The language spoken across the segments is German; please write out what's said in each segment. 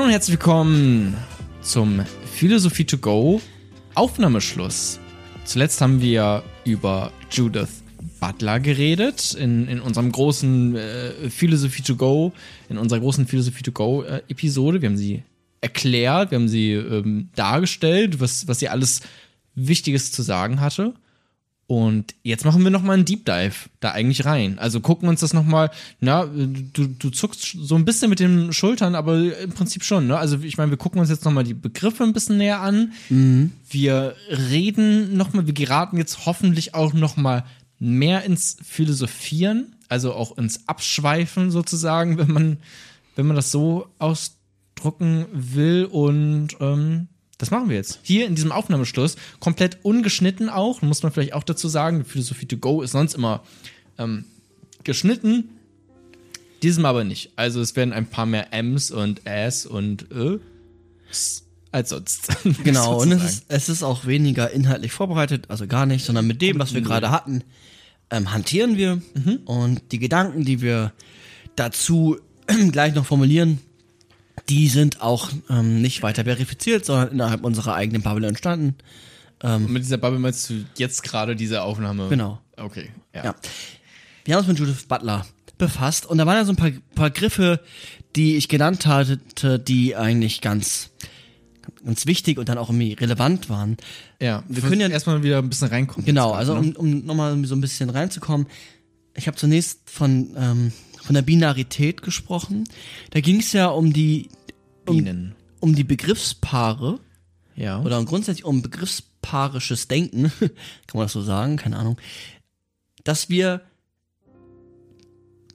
Hallo und herzlich willkommen zum Philosophie to go Aufnahmeschluss. Zuletzt haben wir über Judith Butler geredet in, in unserem großen äh, Philosophie to go, in unserer großen Philosophie to go äh, Episode. Wir haben sie erklärt, wir haben sie ähm, dargestellt, was, was sie alles Wichtiges zu sagen hatte. Und jetzt machen wir nochmal einen Deep Dive da eigentlich rein. Also gucken uns das nochmal, na, du, du zuckst so ein bisschen mit den Schultern, aber im Prinzip schon, ne? Also ich meine, wir gucken uns jetzt nochmal die Begriffe ein bisschen näher an. Mhm. Wir reden nochmal, wir geraten jetzt hoffentlich auch nochmal mehr ins Philosophieren, also auch ins Abschweifen sozusagen, wenn man, wenn man das so ausdrucken will. Und ähm, das machen wir jetzt. Hier in diesem Aufnahmeschluss, komplett ungeschnitten auch, muss man vielleicht auch dazu sagen. Philosophie to go ist sonst immer ähm, geschnitten. Diesem aber nicht. Also es werden ein paar mehr M's und S und Ö als sonst. Genau, und es ist, es ist auch weniger inhaltlich vorbereitet, also gar nicht, sondern mit dem, was wir gerade hatten, ähm, hantieren wir. Mhm. Und die Gedanken, die wir dazu gleich noch formulieren, die sind auch ähm, nicht weiter verifiziert, sondern innerhalb unserer eigenen Bubble entstanden. Ähm, mit dieser Bubble meinst du jetzt gerade diese Aufnahme? Genau. Okay. Ja. ja. Wir haben uns mit Judith Butler befasst und da waren ja so ein paar, paar Griffe, die ich genannt hatte, die eigentlich ganz, ganz wichtig und dann auch irgendwie relevant waren. Ja, wir können ja erstmal wieder ein bisschen reinkommen. Genau, also ne? um, um nochmal so ein bisschen reinzukommen. Ich habe zunächst von ähm, von der Binarität gesprochen. Da ging es ja um die um, um die Begriffspaare. Ja. Oder grundsätzlich um begriffspaarisches Denken, kann man das so sagen, keine Ahnung, dass wir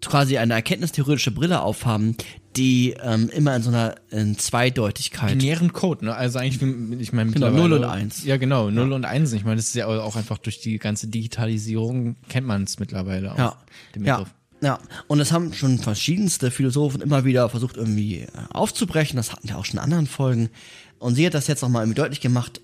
quasi eine erkenntnistheoretische Brille aufhaben, die ähm, immer in so einer in Zweideutigkeit. Binären Code, ne? Also eigentlich, ich meine, genau, 0 und 1. Ja, genau, 0 ja. und 1. Ich meine, das ist ja auch einfach durch die ganze Digitalisierung kennt man es mittlerweile auch. Ja. Den Begriff. Ja. Ja, und das haben schon verschiedenste Philosophen immer wieder versucht irgendwie äh, aufzubrechen. Das hatten wir auch schon in anderen Folgen. Und sie hat das jetzt nochmal irgendwie deutlich gemacht,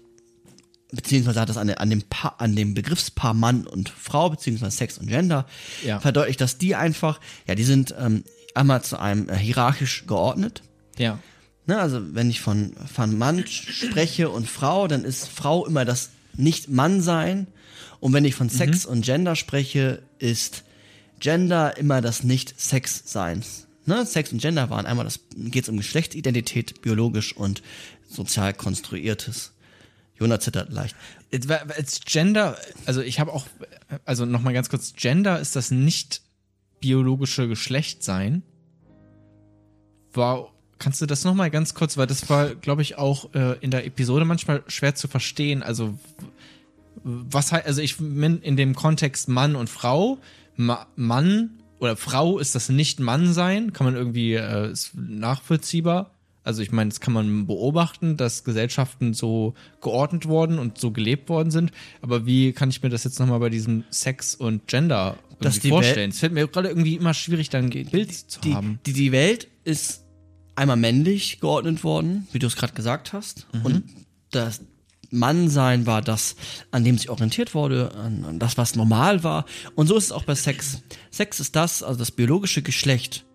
beziehungsweise hat das an, an, dem, pa an dem Begriffspaar Mann und Frau, beziehungsweise Sex und Gender, ja. verdeutlicht, dass die einfach, ja, die sind ähm, einmal zu einem äh, hierarchisch geordnet. Ja. Ne, also wenn ich von, von Mann spreche und Frau, dann ist Frau immer das Nicht-Mann-Sein. Und wenn ich von Sex mhm. und Gender spreche, ist Gender immer das Nicht-Sex-Seins. Ne? Sex und Gender waren einmal das, geht es um Geschlechtsidentität, biologisch und sozial konstruiertes. Jonas zittert leicht. Als Gender, also ich habe auch, also nochmal ganz kurz, Gender ist das nicht biologische Geschlechtsein. Wow, kannst du das nochmal ganz kurz, weil das war, glaube ich, auch äh, in der Episode manchmal schwer zu verstehen. Also, was heißt, also ich bin in dem Kontext Mann und Frau, Ma Mann oder Frau ist das nicht Mann sein, kann man irgendwie äh, ist nachvollziehbar. Also ich meine, das kann man beobachten, dass Gesellschaften so geordnet worden und so gelebt worden sind. Aber wie kann ich mir das jetzt nochmal bei diesem Sex und Gender vorstellen? Es fällt mir gerade irgendwie immer schwierig, dann ein Bild zu die, haben. Die, die Welt ist einmal männlich geordnet worden, wie du es gerade gesagt hast. Mhm. Und das, Mannsein war das, an dem sich orientiert wurde, an, an, das, was normal war. Und so ist es auch bei Sex. Sex ist das, also das biologische Geschlecht.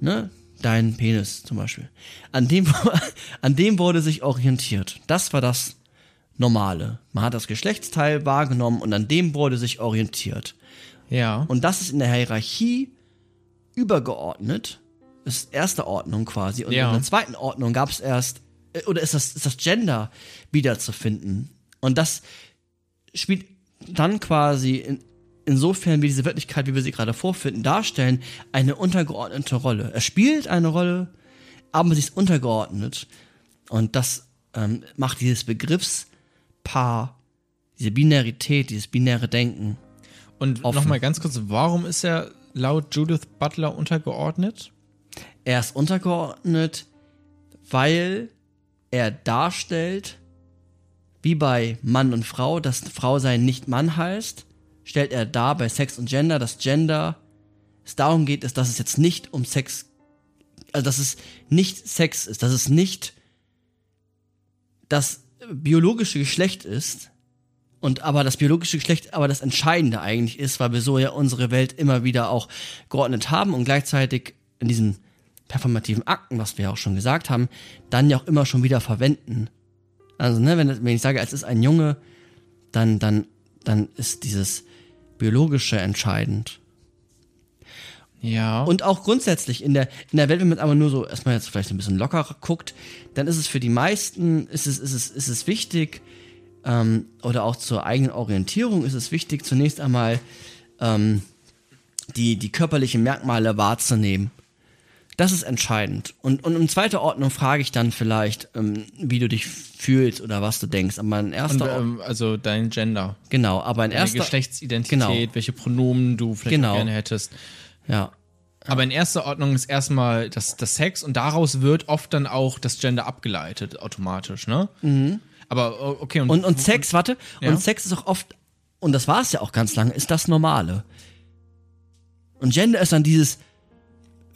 Ne? Dein Penis zum Beispiel. An dem, an dem wurde sich orientiert. Das war das Normale. Man hat das Geschlechtsteil wahrgenommen und an dem wurde sich orientiert. Ja. Und das ist in der Hierarchie übergeordnet. Das ist erste Ordnung quasi. Und ja. in der zweiten Ordnung gab es erst oder ist das, ist das Gender wiederzufinden. Und das spielt dann quasi in, insofern wie diese Wirklichkeit, wie wir sie gerade vorfinden, darstellen, eine untergeordnete Rolle. Er spielt eine Rolle, aber sie ist untergeordnet. Und das ähm, macht dieses Begriffspaar, diese Binarität, dieses binäre Denken. Und nochmal ganz kurz, warum ist er laut Judith Butler untergeordnet? Er ist untergeordnet, weil er darstellt, wie bei Mann und Frau, dass Frau sein nicht Mann heißt, stellt er dar bei Sex und Gender, dass Gender es darum geht, ist, dass es jetzt nicht um Sex, also dass es nicht Sex ist, dass es nicht das biologische Geschlecht ist, und aber das biologische Geschlecht aber das Entscheidende eigentlich ist, weil wir so ja unsere Welt immer wieder auch geordnet haben und gleichzeitig in diesem performativen Akten, was wir ja auch schon gesagt haben, dann ja auch immer schon wieder verwenden. Also, ne, wenn, wenn ich sage, es ist ein Junge, dann, dann, dann ist dieses Biologische entscheidend. Ja. Und auch grundsätzlich in der, in der Welt, wenn man aber nur so erstmal jetzt vielleicht ein bisschen lockerer guckt, dann ist es für die meisten, ist es, ist es, ist es wichtig, ähm, oder auch zur eigenen Orientierung ist es wichtig, zunächst einmal ähm, die, die körperlichen Merkmale wahrzunehmen. Das ist entscheidend. Und, und in zweiter Ordnung frage ich dann vielleicht, ähm, wie du dich fühlst oder was du denkst. Aber in erster Und, ähm, also dein Gender. Genau, aber in Deine erster Geschlechtsidentität, Genau. welche Pronomen du vielleicht Genau. gerne hättest. Ja. Aber in erster Ordnung ist erstmal das, das Sex und daraus wird oft dann auch das Gender abgeleitet, automatisch, ne? Mhm. Aber okay, und, Und, und Sex, warte, Ja. und Sex ist auch oft, und das war es ja auch ganz lange, ist das Normale. Und Gender ist dann dieses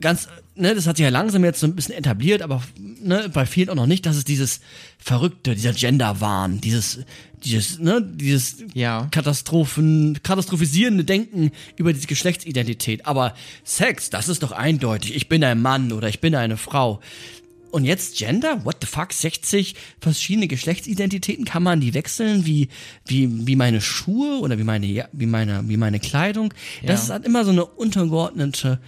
ganz, ne, das hat sich ja langsam jetzt so ein bisschen etabliert, aber ne, bei vielen auch noch nicht, dass es dieses Verrückte, dieser Gender-Wahn, dieses, dieses, ne, dieses Ja. Katastrophen, katastrophisierende Denken über diese Geschlechtsidentität. Aber Sex, das ist doch eindeutig. Ich bin ein Mann oder ich bin eine Frau. Und jetzt Gender? What the fuck? 60 verschiedene Geschlechtsidentitäten? Kann man die wechseln? Wie, wie, wie meine Schuhe oder wie meine, wie meine, wie meine Kleidung? Das ist halt immer so eine untergeordnete,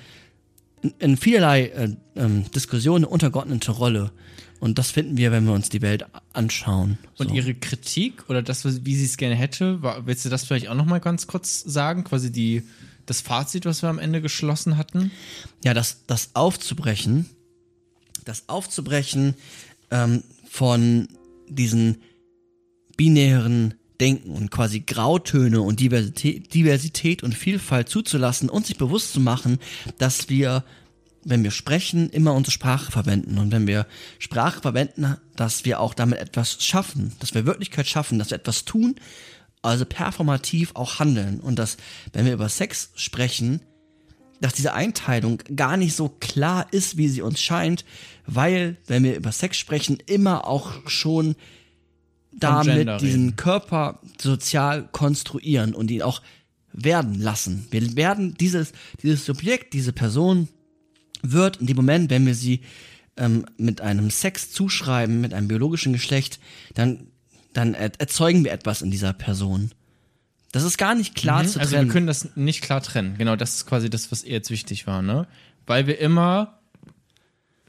in- vielerlei äh, ähm, Diskussionen eine untergeordnete Rolle. Und das finden wir, wenn wir uns die Welt anschauen. Und So. ihre Kritik oder das, wie sie es gerne hätte, war, willst du das vielleicht auch nochmal ganz kurz sagen? Quasi die, das Fazit, was wir am Ende geschlossen hatten? ja, das, das aufzubrechen, das aufzubrechen ähm, von diesen binären Denken und quasi Grautöne und Diversität, Diversität und Vielfalt zuzulassen und sich bewusst zu machen, dass wir, wenn wir sprechen, immer unsere Sprache verwenden. Und wenn wir Sprache verwenden, dass wir auch damit etwas schaffen, dass wir Wirklichkeit schaffen, dass wir etwas tun, also performativ auch handeln. Und dass, wenn wir über Sex sprechen, dass diese Einteilung gar nicht so klar ist, wie sie uns scheint, weil, wenn wir über Sex sprechen, immer auch schon damit diesen. Körper sozial konstruieren und ihn auch werden lassen. Wir werden dieses, dieses Subjekt, diese Person wird in dem Moment, wenn wir sie ähm, mit einem Sex zuschreiben, mit einem biologischen Geschlecht, dann, dann er erzeugen wir etwas in dieser Person. Das ist gar nicht klar zu also trennen. wir können das nicht klar trennen. Genau, das ist quasi das, was ihr jetzt wichtig war, ne? Weil wir immer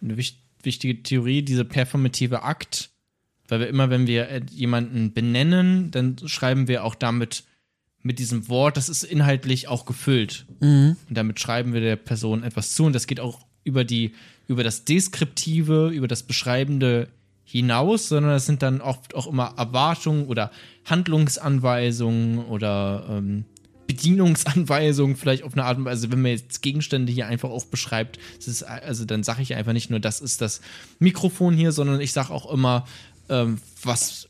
eine wich wichtige Theorie, diese performative Akt, weil wir immer, wenn wir äh, jemanden benennen, dann schreiben wir auch damit mit diesem Wort, das ist inhaltlich auch gefüllt. Und damit schreiben wir der Person etwas zu. Und das geht auch über die über das Deskriptive, über das Beschreibende hinaus, sondern das sind dann oft auch immer Erwartungen oder Handlungsanweisungen oder ähm, Bedienungsanweisungen vielleicht auf eine Art und Weise, wenn man jetzt Gegenstände hier einfach auch beschreibt, ist, also dann sage ich einfach nicht nur, das ist das Mikrofon hier, sondern ich sage auch immer, ähm, was,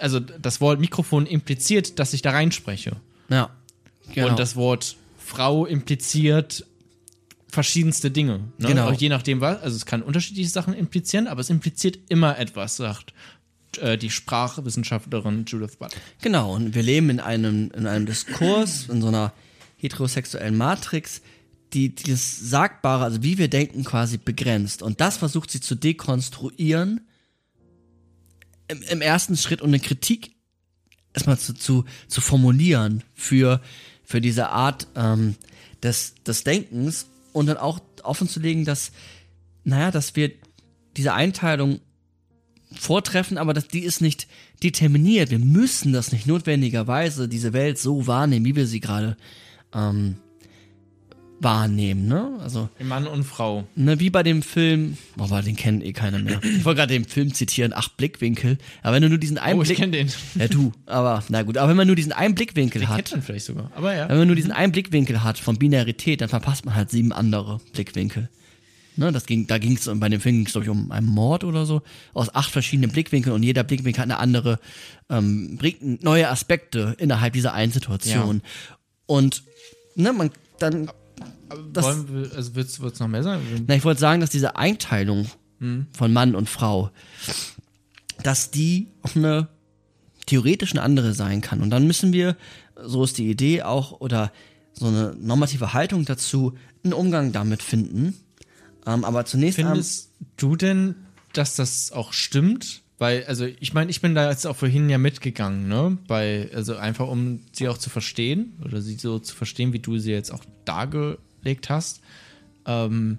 also das Wort Mikrofon impliziert, dass ich da reinspreche. ja. Genau. Und das Wort Frau impliziert verschiedenste Dinge. Ne? Genau. Auch je nachdem was. Also es kann unterschiedliche Sachen implizieren, aber es impliziert immer etwas, sagt äh, die Sprachwissenschaftlerin Judith Butt. Genau, und wir leben in einem, in einem Diskurs, in so einer heterosexuellen Matrix, die dieses Sagbare, also wie wir denken, quasi begrenzt. Und das versucht sie zu dekonstruieren im, im ersten Schritt und eine Kritik erstmal zu, zu, zu formulieren für, für diese Art ähm, des, des Denkens und dann auch offen zu legen, dass, naja, dass wir diese Einteilung vortreffen, aber das, die ist nicht determiniert. Wir müssen das nicht notwendigerweise, diese Welt so wahrnehmen, wie wir sie gerade ähm, wahrnehmen, ne? Also, Mann und Frau. ne, wie bei dem Film, aber den kennt eh keiner mehr. Ich wollte gerade den Film zitieren, acht Blickwinkel. Aber wenn du nur diesen einen Oh, ich Blick, kenne den. ja du, aber na gut, aber wenn man nur diesen einen Blickwinkel Den hat, kennt man vielleicht sogar. Aber ja. wenn man nur diesen einen Blickwinkel hat von Binarität, dann verpasst man halt sieben andere Blickwinkel. Ne, das ging, da ging es bei dem Film ging's, glaube ich, um einen Mord oder so, aus acht verschiedenen Blickwinkeln und jeder Blickwinkel hat eine andere, ähm, bringt neue Aspekte innerhalb dieser einen Situation. Und ne, man dann, das- Wollen wir, also willst du noch mehr sagen? na, ich wollte sagen, dass diese Einteilung von Mann und Frau, dass die eine theoretisch eine andere sein kann. Und dann müssen wir, so ist die Idee auch, oder so eine normative Haltung dazu, einen Umgang damit finden, Ähm, aber zunächst Findest du denn, dass das auch stimmt? Weil, also ich meine, ich bin da jetzt auch vorhin ja mitgegangen, ne? Bei, also einfach um sie auch zu verstehen oder sie so zu verstehen, wie du sie jetzt auch dargelegt hast. Ähm,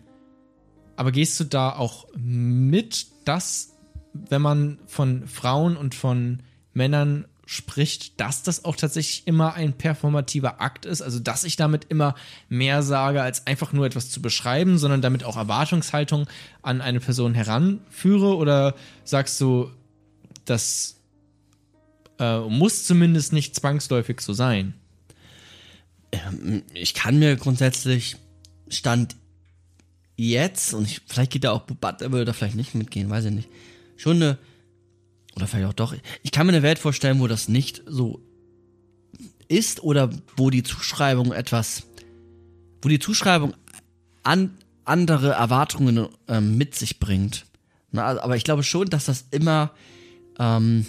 aber gehst du da auch mit, dass, wenn man von Frauen und von Männern spricht, dass das auch tatsächlich immer ein performativer Akt ist, also dass ich damit immer mehr sage, als einfach nur etwas zu beschreiben, sondern damit auch Erwartungshaltung an eine Person heranführe? Oder sagst du, das äh, muss zumindest nicht zwangsläufig so sein? Ähm, ich kann mir grundsätzlich Stand jetzt, und ich, vielleicht geht da auch Butler würde da vielleicht nicht mitgehen, weiß ich nicht, schon eine oder vielleicht auch doch. Ich kann mir eine Welt vorstellen, wo das nicht so ist oder wo die Zuschreibung etwas, wo die Zuschreibung an andere Erwartungen ähm, mit sich bringt. Na, aber ich glaube schon, dass das immer ähm,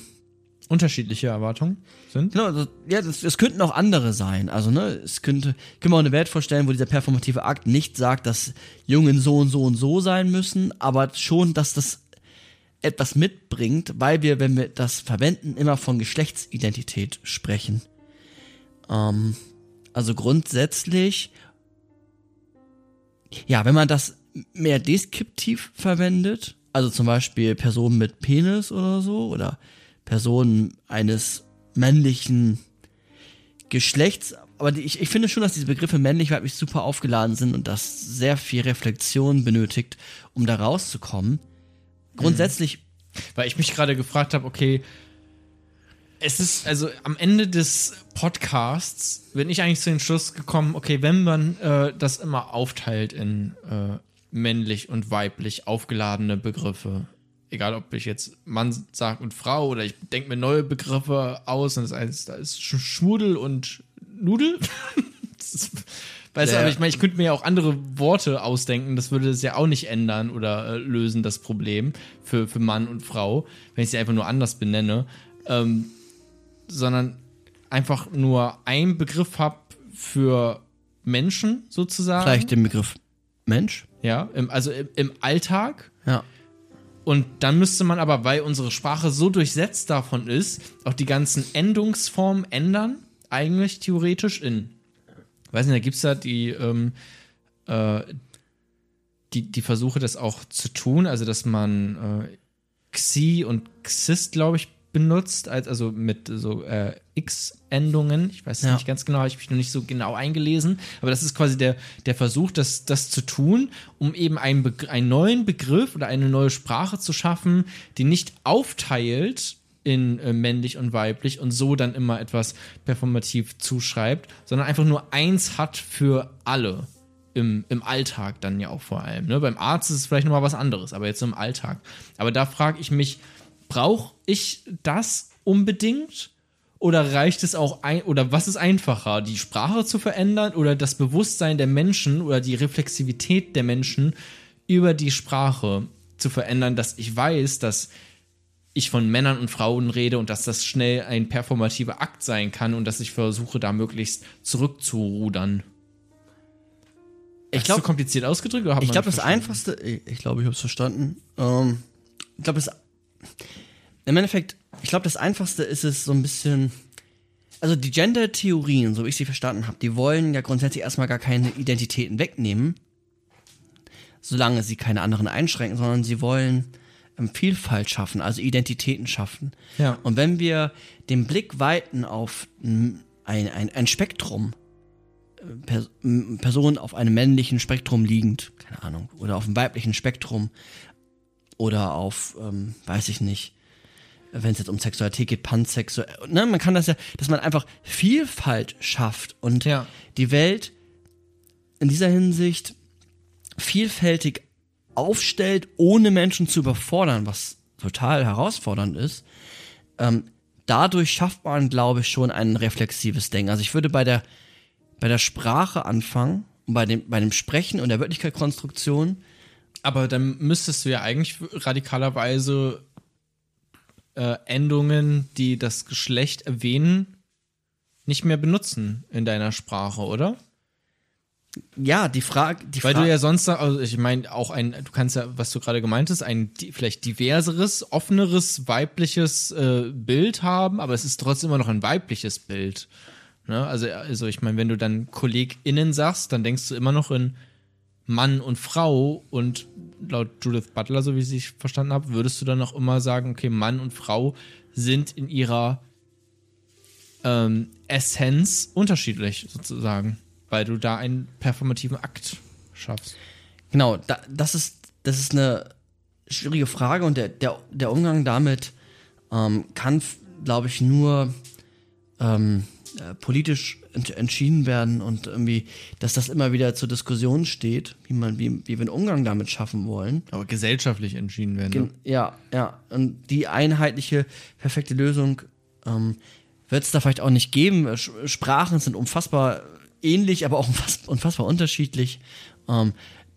unterschiedliche Erwartungen sind. Genau, also, ja, das, es könnten auch andere sein. Also, ne, es könnte, können wir auch eine Welt vorstellen, wo dieser performative Akt nicht sagt, dass Jungen so und so und so sein müssen, aber schon, dass das etwas mitbringt, weil wir, wenn wir das verwenden, immer von Geschlechtsidentität sprechen. Ähm, also grundsätzlich, ja, wenn man das mehr deskriptiv verwendet, also zum Beispiel Personen mit Penis oder so, oder Personen eines männlichen Geschlechts, aber ich, ich finde schon, dass diese Begriffe männlich weiblich super aufgeladen sind und das sehr viel Reflexion benötigt, um da rauszukommen grundsätzlich. Mhm. Weil ich mich gerade gefragt habe, okay, es ist, also am Ende des Podcasts bin ich eigentlich zu dem Schluss gekommen, okay, wenn man äh, das immer aufteilt in äh, männlich und weiblich aufgeladene Begriffe, egal ob ich jetzt Mann sage und Frau oder ich denke mir neue Begriffe aus und das heißt, da ist Schmudel und Nudel. Weißt ja. du, aber ich meine, ich könnte mir ja auch andere Worte ausdenken, das würde es ja auch nicht ändern oder äh, lösen, das Problem für, für Mann und Frau, wenn ich sie einfach nur anders benenne. Ähm, sondern einfach nur einen Begriff habe für Menschen sozusagen. Vielleicht den Begriff Mensch? Ja, im, also im, im Alltag. Ja. Und dann müsste man aber, weil unsere Sprache so durchsetzt davon ist, auch die ganzen Endungsformen ändern, eigentlich theoretisch in weiß nicht, da gibt es da die, ähm, äh, die, die Versuche, das auch zu tun, also dass man äh, Xi und Xist, glaube ich, benutzt, also mit so äh, X-Endungen. Ich weiß es ja. nicht ganz genau, habe ich mich noch nicht so genau eingelesen. Aber das ist quasi der, der Versuch, das, das zu tun, um eben einen, einen neuen Begriff oder eine neue Sprache zu schaffen, die nicht aufteilt in äh, männlich und weiblich und so dann immer etwas performativ zuschreibt, sondern einfach nur eins hat für alle. Im, im Alltag dann ja auch vor allem. Ne? Beim Arzt ist es vielleicht nochmal was anderes, aber jetzt im Alltag. Aber da frage ich mich, brauche ich das unbedingt? Oder reicht es auch ein, oder was ist einfacher, die Sprache zu verändern oder das Bewusstsein der Menschen oder die Reflexivität der Menschen über die Sprache zu verändern, dass ich weiß, dass ich von Männern und Frauen rede und dass das schnell ein performativer Akt sein kann und dass ich versuche, da möglichst zurückzurudern. Ich glaube, kompliziert ausgedrückt oder Ich glaube, das einfachste, ich glaube, ich habe es verstanden. Ähm, ich glaube, das im Endeffekt, ich glaube, das einfachste ist es so ein bisschen also die Gender-Theorien, so wie ich sie verstanden habe, die wollen ja grundsätzlich erstmal gar keine Identitäten wegnehmen, solange sie keine anderen einschränken, sondern sie wollen Vielfalt schaffen, also Identitäten schaffen. Ja. Und wenn wir den Blick weiten auf ein, ein, ein Spektrum, äh, Personen auf einem männlichen Spektrum liegend, keine Ahnung, oder auf einem weiblichen Spektrum oder auf, ähm, weiß ich nicht, wenn es jetzt um Sexualität geht, pansexuell, ne, man kann das ja, dass man einfach Vielfalt schafft und ja. die Welt in dieser Hinsicht vielfältig aufstellt, ohne Menschen zu überfordern, was total herausfordernd ist, ähm, dadurch schafft man, glaube ich, schon ein reflexives Denken. Also ich würde bei der, bei der Sprache anfangen, bei dem, bei dem Sprechen und der Wirklichkeitskonstruktion. Aber dann müsstest du ja eigentlich radikalerweise äh, Endungen, die das Geschlecht erwähnen, nicht mehr benutzen in deiner Sprache, oder? ja, die Frage. Die Weil Fra du ja sonst, also ich meine, auch ein, du kannst ja, was du gerade gemeint hast, ein vielleicht diverseres, offeneres, weibliches äh, Bild haben, aber es ist trotzdem immer noch ein weibliches Bild. Ne? Also, also ich meine, wenn du dann KollegInnen sagst, dann denkst du immer noch in Mann und Frau und laut Judith Butler, so wie ich es verstanden habe, würdest du dann auch immer sagen, okay, Mann und Frau sind in ihrer ähm, Essenz unterschiedlich sozusagen, weil du da einen performativen Akt schaffst. Genau, da, das, ist, das ist eine schwierige Frage und der, der, der Umgang damit ähm, kann, glaube ich, nur ähm, äh, politisch ent entschieden werden und irgendwie, dass das immer wieder zur Diskussion steht, wie man, wie, wie wir einen Umgang damit schaffen wollen. Aber gesellschaftlich entschieden werden. Gen ne? Ja, ja. Und die einheitliche, perfekte Lösung ähm, wird es da vielleicht auch nicht geben. Sprachen sind unfassbar ähnlich, aber auch unfassbar, unfassbar unterschiedlich. Ähm,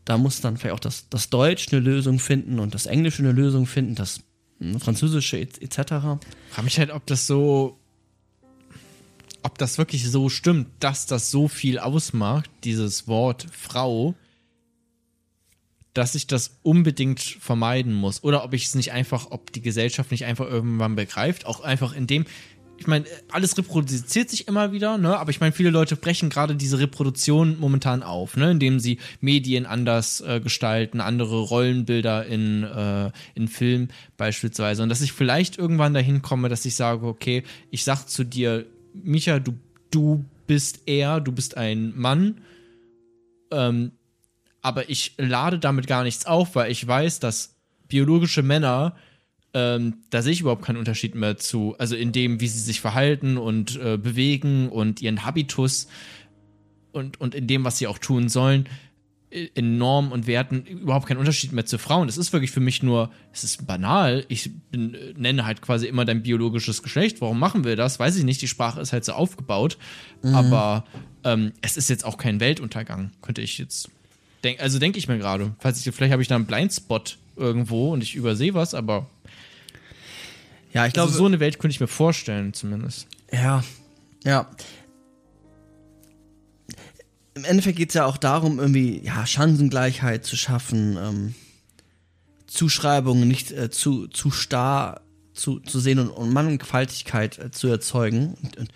da muss dann vielleicht auch das, das Deutsch eine Lösung finden und das Englische eine Lösung finden, das hm, Französische etc. Et Frage mich halt, ob das so ob das wirklich so stimmt, dass das so viel ausmacht, dieses Wort Frau, dass ich das unbedingt vermeiden muss. Oder ob ich es nicht einfach, ob die Gesellschaft nicht einfach irgendwann begreift, auch einfach in dem, ich meine, alles reproduziert sich immer wieder, ne? Aber ich meine, viele Leute brechen gerade diese Reproduktion momentan auf, ne? Indem sie Medien anders äh, gestalten, andere Rollenbilder in, äh, in Film beispielsweise. Und dass ich vielleicht irgendwann dahin komme, dass ich sage, okay, ich sag zu dir, Micha, du, du bist er, du bist ein Mann. Ähm, aber ich lade damit gar nichts auf, weil ich weiß, dass biologische Männer, ähm, da sehe ich überhaupt keinen Unterschied mehr zu, also in dem, wie sie sich verhalten und äh, bewegen und ihren Habitus und, und in dem, was sie auch tun sollen in Normen und Werten überhaupt keinen Unterschied mehr zu Frauen. Es ist wirklich für mich nur, es ist banal. Ich bin, nenne halt quasi immer dein biologisches Geschlecht. Warum machen wir das? Weiß ich nicht. Die Sprache ist halt so aufgebaut. Mhm. Aber ähm, es ist jetzt auch kein Weltuntergang, könnte ich jetzt denken. Also denke ich mir gerade. Falls ich, vielleicht habe ich da einen Blindspot irgendwo und ich übersehe was, aber ja, ich glaube, also so eine Welt könnte ich mir vorstellen, zumindest. Ja, ja im Endeffekt geht es ja auch darum, irgendwie ja, Chancengleichheit zu schaffen, ähm, Zuschreibungen nicht äh, zu, zu starr zu, zu sehen und, und Mannigfaltigkeit äh, zu erzeugen und, und,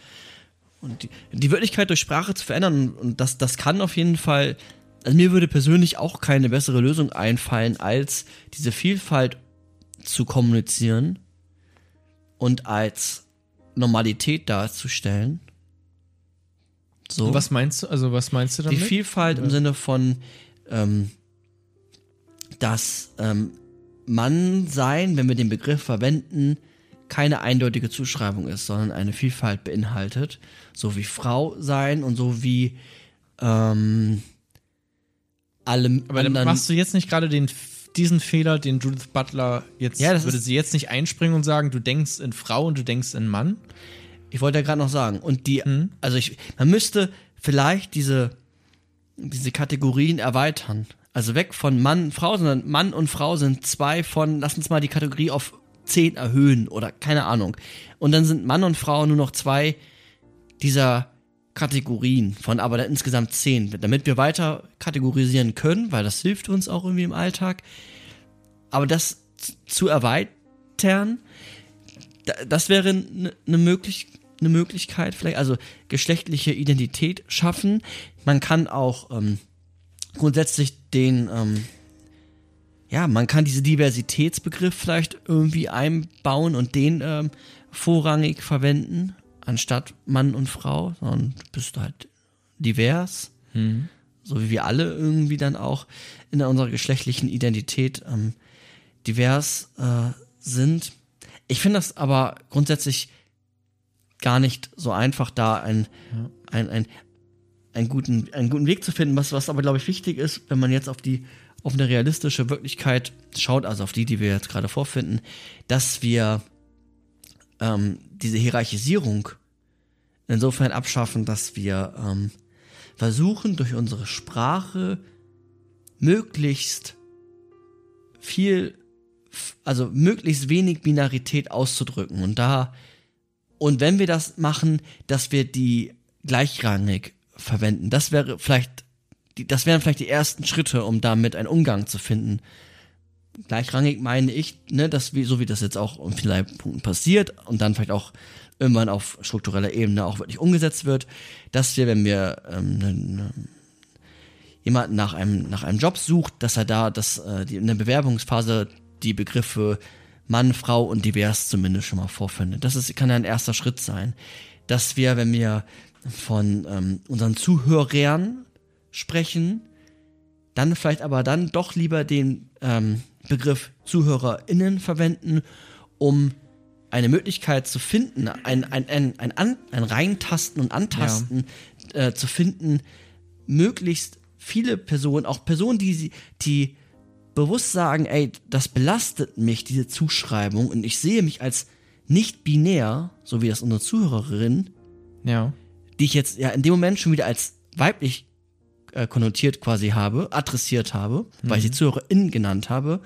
und die, die, Wirklichkeit durch Sprache zu verändern. Und das, das kann auf jeden Fall, also mir würde persönlich auch keine bessere Lösung einfallen, als diese Vielfalt zu kommunizieren und als Normalität darzustellen so. Was meinst du? Also was meinst du damit? Die Vielfalt im Sinne von, ähm, dass ähm, Mann sein, wenn wir den Begriff verwenden, keine eindeutige Zuschreibung ist, sondern eine Vielfalt beinhaltet, so wie Frau sein und so wie ähm, alle Aber anderen. machst du jetzt nicht gerade den diesen Fehler, den Judith Butler jetzt ja, würde sie jetzt nicht einspringen und sagen, du denkst in Frau und du denkst in Mann? Ich wollte ja gerade noch sagen. Und die, mhm. also ich, man müsste vielleicht diese, diese Kategorien erweitern. Also weg von Mann, Frau, sondern Mann und Frau sind zwei von, lass uns mal die Kategorie auf zehn erhöhen oder keine Ahnung. Und dann sind Mann und Frau nur noch zwei dieser Kategorien von aber insgesamt zehn, damit wir weiter kategorisieren können, weil das hilft uns auch irgendwie im Alltag. Aber das zu erweitern, das wäre eine ne möglich, ne Möglichkeit, vielleicht, also geschlechtliche Identität schaffen. Man kann auch ähm, grundsätzlich den, ähm, ja, man kann diese Diversitätsbegriff vielleicht irgendwie einbauen und den ähm, vorrangig verwenden, anstatt Mann und Frau, sondern du bist halt divers. Mhm. So wie wir alle irgendwie dann auch in unserer geschlechtlichen Identität ähm, divers äh, sind. Ich finde das aber grundsätzlich gar nicht so einfach, da ein, ja. ein, ein, einen, guten, einen guten Weg zu finden. Was, was aber, glaube ich, wichtig ist, wenn man jetzt auf die auf eine realistische Wirklichkeit schaut, also auf die, die wir jetzt gerade vorfinden, dass wir ähm, diese Hierarchisierung insofern abschaffen, dass wir ähm, versuchen, durch unsere Sprache möglichst viel also möglichst wenig Binarität auszudrücken. Und da, und wenn wir das machen, dass wir die gleichrangig verwenden. Das wäre vielleicht das wären vielleicht die ersten Schritte, um damit einen Umgang zu finden. Gleichrangig meine ich, ne, dass wie, so wie das jetzt auch in vielen Punkten passiert und dann vielleicht auch irgendwann auf struktureller Ebene auch wirklich umgesetzt wird, dass wir, wenn wir ähm, ne, ne, jemanden nach einem, nach einem Job sucht, dass er da dass, äh, die, in der Bewerbungsphase die Begriffe Mann, Frau und divers zumindest schon mal vorfindet. Das ist, kann ja ein erster Schritt sein. Dass wir, wenn wir von ähm, unseren Zuhörern sprechen, dann vielleicht aber dann doch lieber den ähm, Begriff ZuhörerInnen verwenden, um eine Möglichkeit zu finden, ein, ein, ein, ein, ein, ein Reintasten und Antasten ja. äh, zu finden, möglichst viele Personen, auch Personen, die, die bewusst sagen, ey, das belastet mich, diese Zuschreibung, und ich sehe mich als nicht binär, so wie das unsere Zuhörerin, ja. die ich jetzt ja in dem Moment schon wieder als weiblich äh, konnotiert quasi habe, adressiert habe, mhm. weil ich die Zuhörerin genannt habe,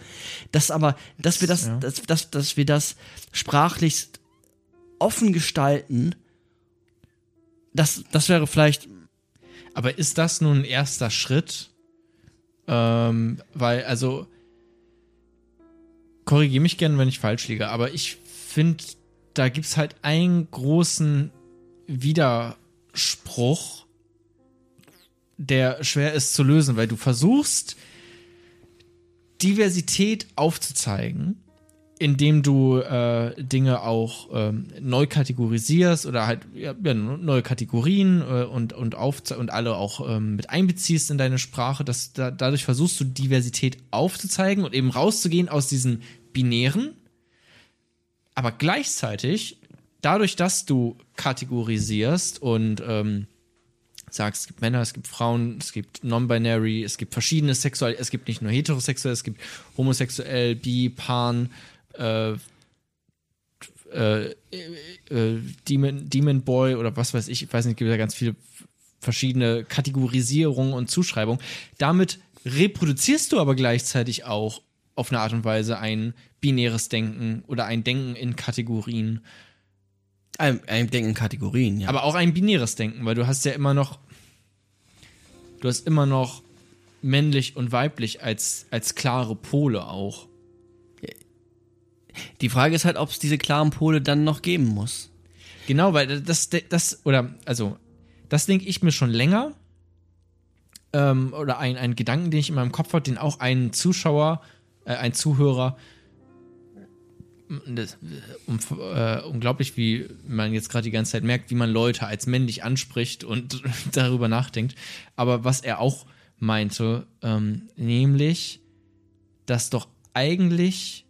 dass aber, dass wir das, ja. dass, dass, dass wir das sprachlich offen gestalten, das, das wäre vielleicht. Aber ist das nun ein erster Schritt? Ähm, weil, also, korrigiere mich gerne, wenn ich falsch liege, aber ich finde, da gibt es halt einen großen Widerspruch, der schwer ist zu lösen, weil du versuchst, Diversität aufzuzeigen, indem du äh, Dinge auch ähm, neu kategorisierst oder halt ja, neue Kategorien äh, und, und, und alle auch ähm, mit einbeziehst in deine Sprache. Dass, da, dadurch versuchst du Diversität aufzuzeigen und eben rauszugehen aus diesen binären. Aber gleichzeitig, dadurch, dass du kategorisierst und ähm, sagst, es gibt Männer, es gibt Frauen, es gibt Non-Binary, es gibt verschiedene Sexual, es gibt nicht nur heterosexuell, es gibt homosexuell, bi, pan, äh, äh, äh, Demon, Demon Boy oder was weiß ich, ich weiß nicht, es gibt ja ganz viele verschiedene Kategorisierungen und Zuschreibungen. Damit reproduzierst du aber gleichzeitig auch auf eine Art und Weise ein binäres Denken oder ein Denken in Kategorien. Ein, ein Denken in Kategorien, ja. Aber auch ein binäres Denken, weil du hast ja immer noch. Du hast immer noch männlich und weiblich als, als klare Pole auch. Die Frage ist halt, ob es diese klaren Pole dann noch geben muss. Genau, weil das, das, oder, also, das denke ich mir schon länger. Ähm, oder ein, ein Gedanken, den ich in meinem Kopf habe, den auch ein Zuschauer, äh, ein Zuhörer das, um, äh, unglaublich, wie man jetzt gerade die ganze Zeit merkt, wie man Leute als männlich anspricht und darüber nachdenkt. Aber was er auch meinte, ähm, nämlich, dass doch eigentlich,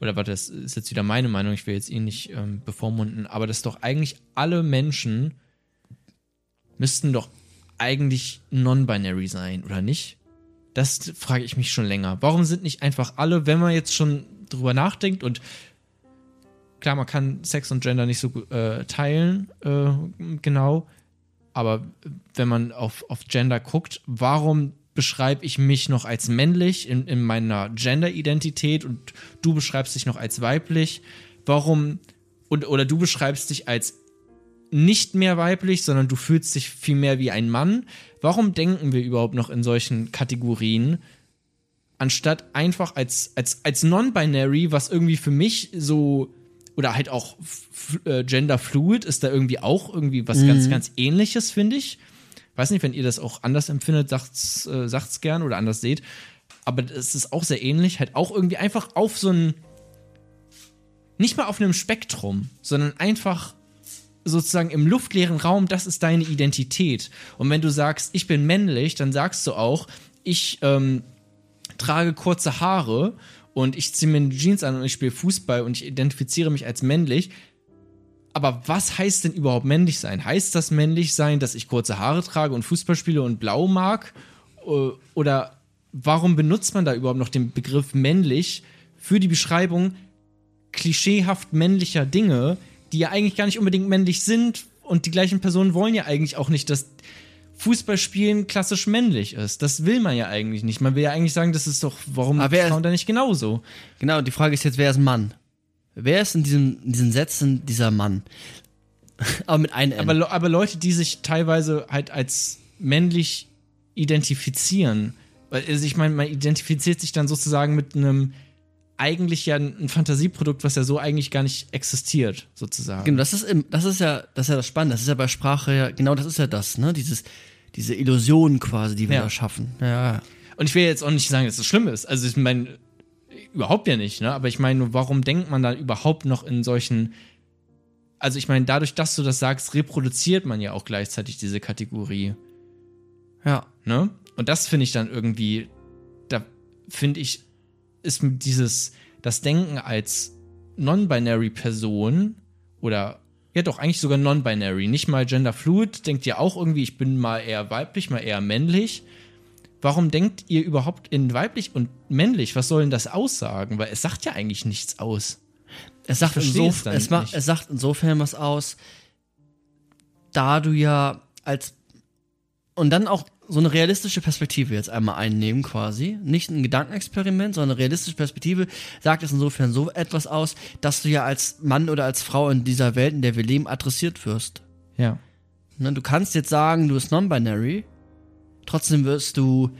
oder warte, das ist jetzt wieder meine Meinung, ich will jetzt ihn nicht ähm, bevormunden, aber dass doch eigentlich alle Menschen müssten doch eigentlich non-binary sein, oder nicht? Das frage ich mich schon länger. Warum sind nicht einfach alle, wenn man jetzt schon drüber nachdenkt und klar, man kann Sex und Gender nicht so äh, teilen, äh, genau. Aber wenn man auf, auf Gender guckt, warum beschreibe ich mich noch als männlich in, in meiner Gender-Identität und du beschreibst dich noch als weiblich? Warum, und, oder du beschreibst dich als nicht mehr weiblich, sondern du fühlst dich viel mehr wie ein Mann? Warum denken wir überhaupt noch in solchen Kategorien? Anstatt einfach als, als, als non-binary, was irgendwie für mich so oder halt auch äh, genderfluid ist da irgendwie auch irgendwie was mhm. ganz, ganz ähnliches, finde ich. Weiß nicht, wenn ihr das auch anders empfindet, sagt's, äh, sagt's gern oder anders seht. Aber es ist auch sehr ähnlich, halt auch irgendwie einfach auf so ein, nicht mal auf einem Spektrum, sondern einfach sozusagen im luftleeren Raum, das ist deine Identität. Und wenn du sagst, ich bin männlich, dann sagst du auch, ich ähm, trage kurze Haare und ich ziehe mir Jeans an und ich spiele Fußball und ich identifiziere mich als männlich. Aber was heißt denn überhaupt männlich sein? Heißt das männlich sein, dass ich kurze Haare trage und Fußball spiele und blau mag? Äh, oder warum benutzt man da überhaupt noch den Begriff männlich für die Beschreibung klischeehaft männlicher Dinge, die ja eigentlich gar nicht unbedingt männlich sind und die gleichen Personen wollen ja eigentlich auch nicht, dass Fußballspielen klassisch männlich ist. Das will man ja eigentlich nicht. Man will ja eigentlich sagen, das ist doch, warum Aber Frauen da nicht genauso? Genau, die Frage ist jetzt, wer ist ein Mann? Wer ist in, diesem, in diesen Sätzen dieser Mann? aber mit einem N. Aber, aber Leute, die sich teilweise halt als männlich identifizieren. Also ich meine, man identifiziert sich dann sozusagen mit einem eigentlich ja ein Fantasieprodukt, was ja so eigentlich gar nicht existiert, sozusagen. Genau, das ist, im, das ist ja das ist ja das Spannende. Das ist ja bei Sprache ja, genau das ist ja das, ne? Dieses, diese Illusion quasi, die wir ja. da schaffen. Ja. Und ich will jetzt auch nicht sagen, dass das schlimm ist. Also ich meine, überhaupt ja nicht, ne? Aber ich meine, warum denkt man da überhaupt noch in solchen. Also ich meine, dadurch, dass du das sagst, reproduziert man ja auch gleichzeitig diese Kategorie. Ja. Ne? Und das finde ich dann irgendwie, da finde ich, ist dieses, das Denken als non-binary Person oder ja doch eigentlich sogar non-binary, nicht mal genderfluid, denkt ihr auch irgendwie, ich bin mal eher weiblich, mal eher männlich. Warum denkt ihr überhaupt in weiblich und männlich? Was soll denn das aussagen? Weil es sagt ja eigentlich nichts aus. Es sagt, insof es, es, es sagt insofern was aus, da du ja als und dann auch so eine realistische Perspektive jetzt einmal einnehmen quasi. Nicht ein Gedankenexperiment, sondern eine realistische Perspektive sagt es insofern so etwas aus, dass du ja als Mann oder als Frau in dieser Welt, in der wir leben, adressiert wirst. Ja. Ne, du kannst jetzt sagen, du bist non-binary, trotzdem wirst du,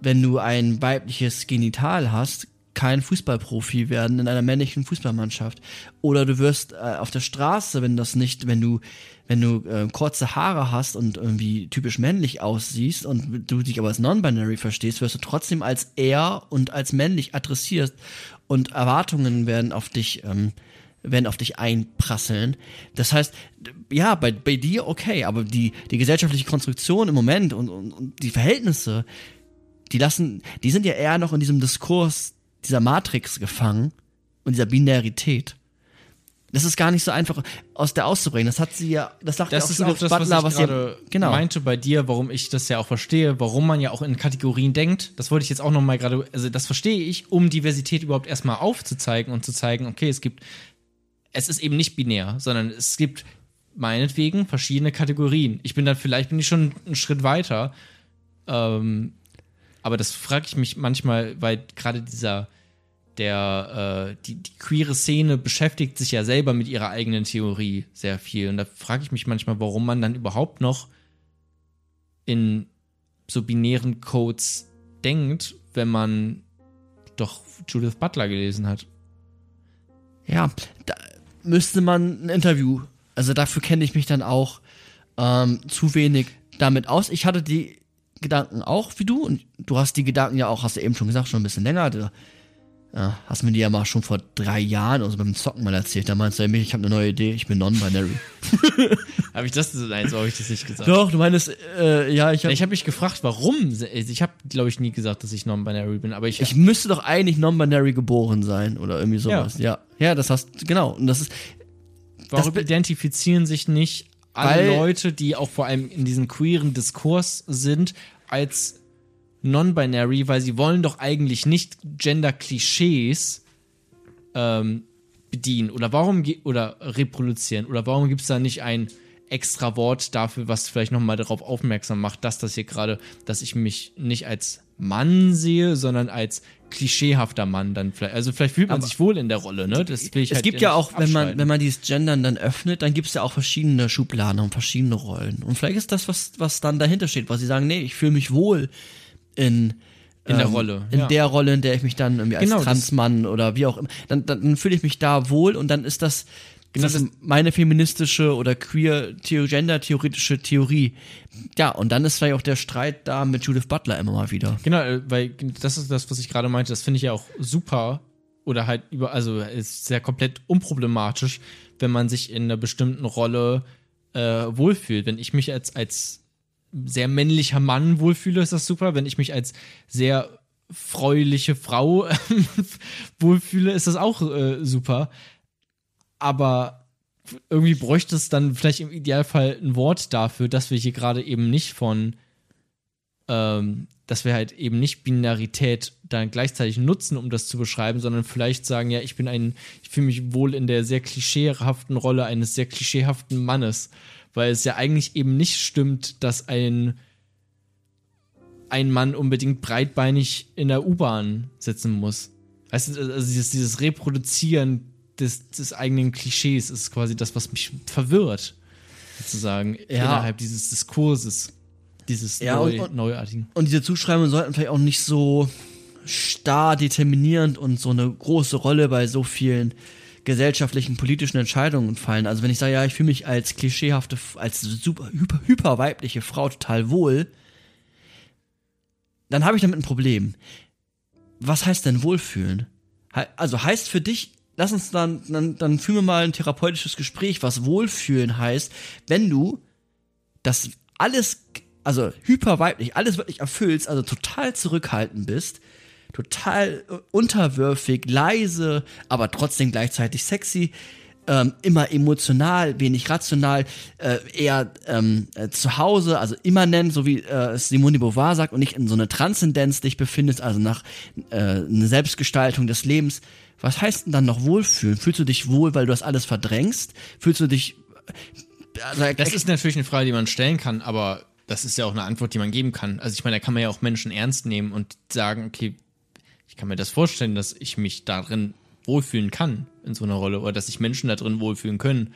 wenn du ein weibliches Genital hast, kein Fußballprofi werden in einer männlichen Fußballmannschaft. Oder du wirst äh, auf der Straße, wenn das nicht, wenn du wenn du äh, kurze Haare hast und irgendwie typisch männlich aussiehst und du dich aber als non-binary verstehst, wirst du trotzdem als er und als männlich adressiert und Erwartungen werden auf dich ähm, werden auf dich einprasseln. Das heißt, ja, bei, bei dir okay, aber die, die gesellschaftliche Konstruktion im Moment und, und, und die Verhältnisse, die lassen, die sind ja eher noch in diesem Diskurs dieser Matrix gefangen und dieser Binarität. Das ist gar nicht so einfach aus der auszubringen. Das hat sie ja, das sagt das ja auch, ist auch das, Butler, was ich was gerade genau. meinte bei dir, warum ich das ja auch verstehe, warum man ja auch in Kategorien denkt. Das wollte ich jetzt auch noch mal gerade, also das verstehe ich, um Diversität überhaupt erstmal aufzuzeigen und zu zeigen, okay, es gibt, es ist eben nicht binär, sondern es gibt meinetwegen verschiedene Kategorien. Ich bin dann vielleicht bin ich schon einen Schritt weiter, ähm, aber das frage ich mich manchmal, weil gerade dieser der, äh, die, die queere Szene beschäftigt sich ja selber mit ihrer eigenen Theorie sehr viel. Und da frage ich mich manchmal, warum man dann überhaupt noch in so binären Codes denkt, wenn man doch Judith Butler gelesen hat. Ja, da müsste man ein Interview, also dafür kenne ich mich dann auch ähm, zu wenig damit aus. Ich hatte die Gedanken auch wie du und du hast die Gedanken ja auch, hast du eben schon gesagt, schon ein bisschen länger. Ja, hast mir die ja mal schon vor drei Jahren, also beim Zocken mal erzählt. Da meinst du ja, ich habe eine neue Idee, ich bin non-binary. habe ich das? Nein, so habe ich das nicht gesagt. Doch, du meinst, äh, ja, ich habe. Ich habe mich gefragt, warum. Ich habe, glaube ich, nie gesagt, dass ich non-binary bin, aber ich. Ich müsste doch eigentlich non-binary geboren sein oder irgendwie sowas. Ja, ja, ja das hast, genau. Und das ist. Warum das identifizieren sich nicht alle Leute, die auch vor allem in diesem queeren Diskurs sind, als non-binary, weil sie wollen doch eigentlich nicht Gender-Klischees ähm, bedienen oder warum oder reproduzieren oder warum gibt es da nicht ein extra Wort dafür, was vielleicht nochmal darauf aufmerksam macht, dass das hier gerade, dass ich mich nicht als Mann sehe, sondern als klischeehafter Mann dann vielleicht. Also vielleicht fühlt man Aber sich wohl in der Rolle, ne? Das will ich es halt gibt ja auch, wenn man, wenn man dieses Gendern dann öffnet, dann gibt es ja auch verschiedene Schubladen und verschiedene Rollen. Und vielleicht ist das, was, was dann dahinter steht, was sie sagen, nee, ich fühle mich wohl in in der ähm, Rolle. In ja. der Rolle, in der ich mich dann irgendwie als genau, Transmann oder wie auch immer, dann, dann fühle ich mich da wohl und dann ist das, genau, das ist meine feministische oder queer gender-theoretische Theorie. Ja, und dann ist vielleicht auch der Streit da mit Judith Butler immer mal wieder. Genau, äh, weil das ist das, was ich gerade meinte, das finde ich ja auch super oder halt über, also ist sehr komplett unproblematisch, wenn man sich in einer bestimmten Rolle äh, wohlfühlt. Wenn ich mich als, als sehr männlicher Mann wohlfühle, ist das super. Wenn ich mich als sehr freuliche Frau wohlfühle, ist das auch äh, super. Aber irgendwie bräuchte es dann vielleicht im Idealfall ein Wort dafür, dass wir hier gerade eben nicht von, ähm, dass wir halt eben nicht Binarität dann gleichzeitig nutzen, um das zu beschreiben, sondern vielleicht sagen, ja, ich bin ein, ich fühle mich wohl in der sehr klischeehaften Rolle eines sehr klischeehaften Mannes weil es ja eigentlich eben nicht stimmt, dass ein, ein Mann unbedingt breitbeinig in der U-Bahn sitzen muss. Also, also dieses, dieses Reproduzieren des, des eigenen Klischees ist quasi das, was mich verwirrt, sozusagen, ja. innerhalb dieses Diskurses. dieses Ja, Neu und- und- Neuartigen. Und diese Zuschreibungen sollten vielleicht auch nicht so starr determinierend und so eine große Rolle bei so vielen gesellschaftlichen, politischen Entscheidungen fallen. Also wenn ich sage, ja, ich fühle mich als klischeehafte, als super, hyper, hyperweibliche Frau total wohl, dann habe ich damit ein Problem. Was heißt denn Wohlfühlen? Also heißt für dich, lass uns dann, dann, dann führen wir mal ein therapeutisches Gespräch, was Wohlfühlen heißt, wenn du das alles, also hyperweiblich, alles wirklich erfüllst, also total zurückhaltend bist, total äh, unterwürfig, leise, aber trotzdem gleichzeitig sexy, ähm, immer emotional, wenig rational, äh, eher ähm, äh, zu Hause, also immanent, so wie äh, Simone de Beauvoir sagt, und nicht in so eine Transzendenz dich befindest, also nach äh, eine Selbstgestaltung des Lebens. Was heißt denn dann noch Wohlfühlen? Fühlst du dich wohl, weil du das alles verdrängst? Fühlst du dich also, Das ist natürlich eine Frage, die man stellen kann, aber das ist ja auch eine Antwort, die man geben kann. Also ich meine, da kann man ja auch Menschen ernst nehmen und sagen, okay, ich kann mir das vorstellen, dass ich mich darin wohlfühlen kann in so einer Rolle oder dass sich Menschen da drin wohlfühlen können.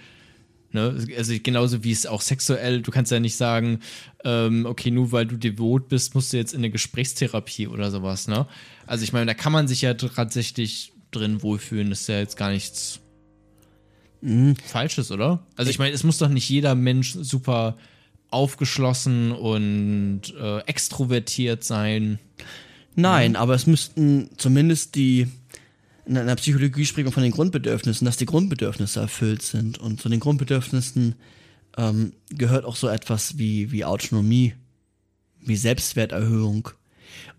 Ne? Also genauso wie es auch sexuell, du kannst ja nicht sagen, ähm, okay, nur weil du devot bist, musst du jetzt in eine Gesprächstherapie oder sowas, ne? Also ich meine, da kann man sich ja tatsächlich drin wohlfühlen, das ist ja jetzt gar nichts Falsches, oder? Also ich meine, es muss doch nicht jeder Mensch super aufgeschlossen und äh, extrovertiert sein. Nein, aber es müssten zumindest die, in der Psychologie spricht man von den Grundbedürfnissen, dass die Grundbedürfnisse erfüllt sind. Und zu den Grundbedürfnissen ähm, gehört auch so etwas wie, wie Autonomie, wie Selbstwerterhöhung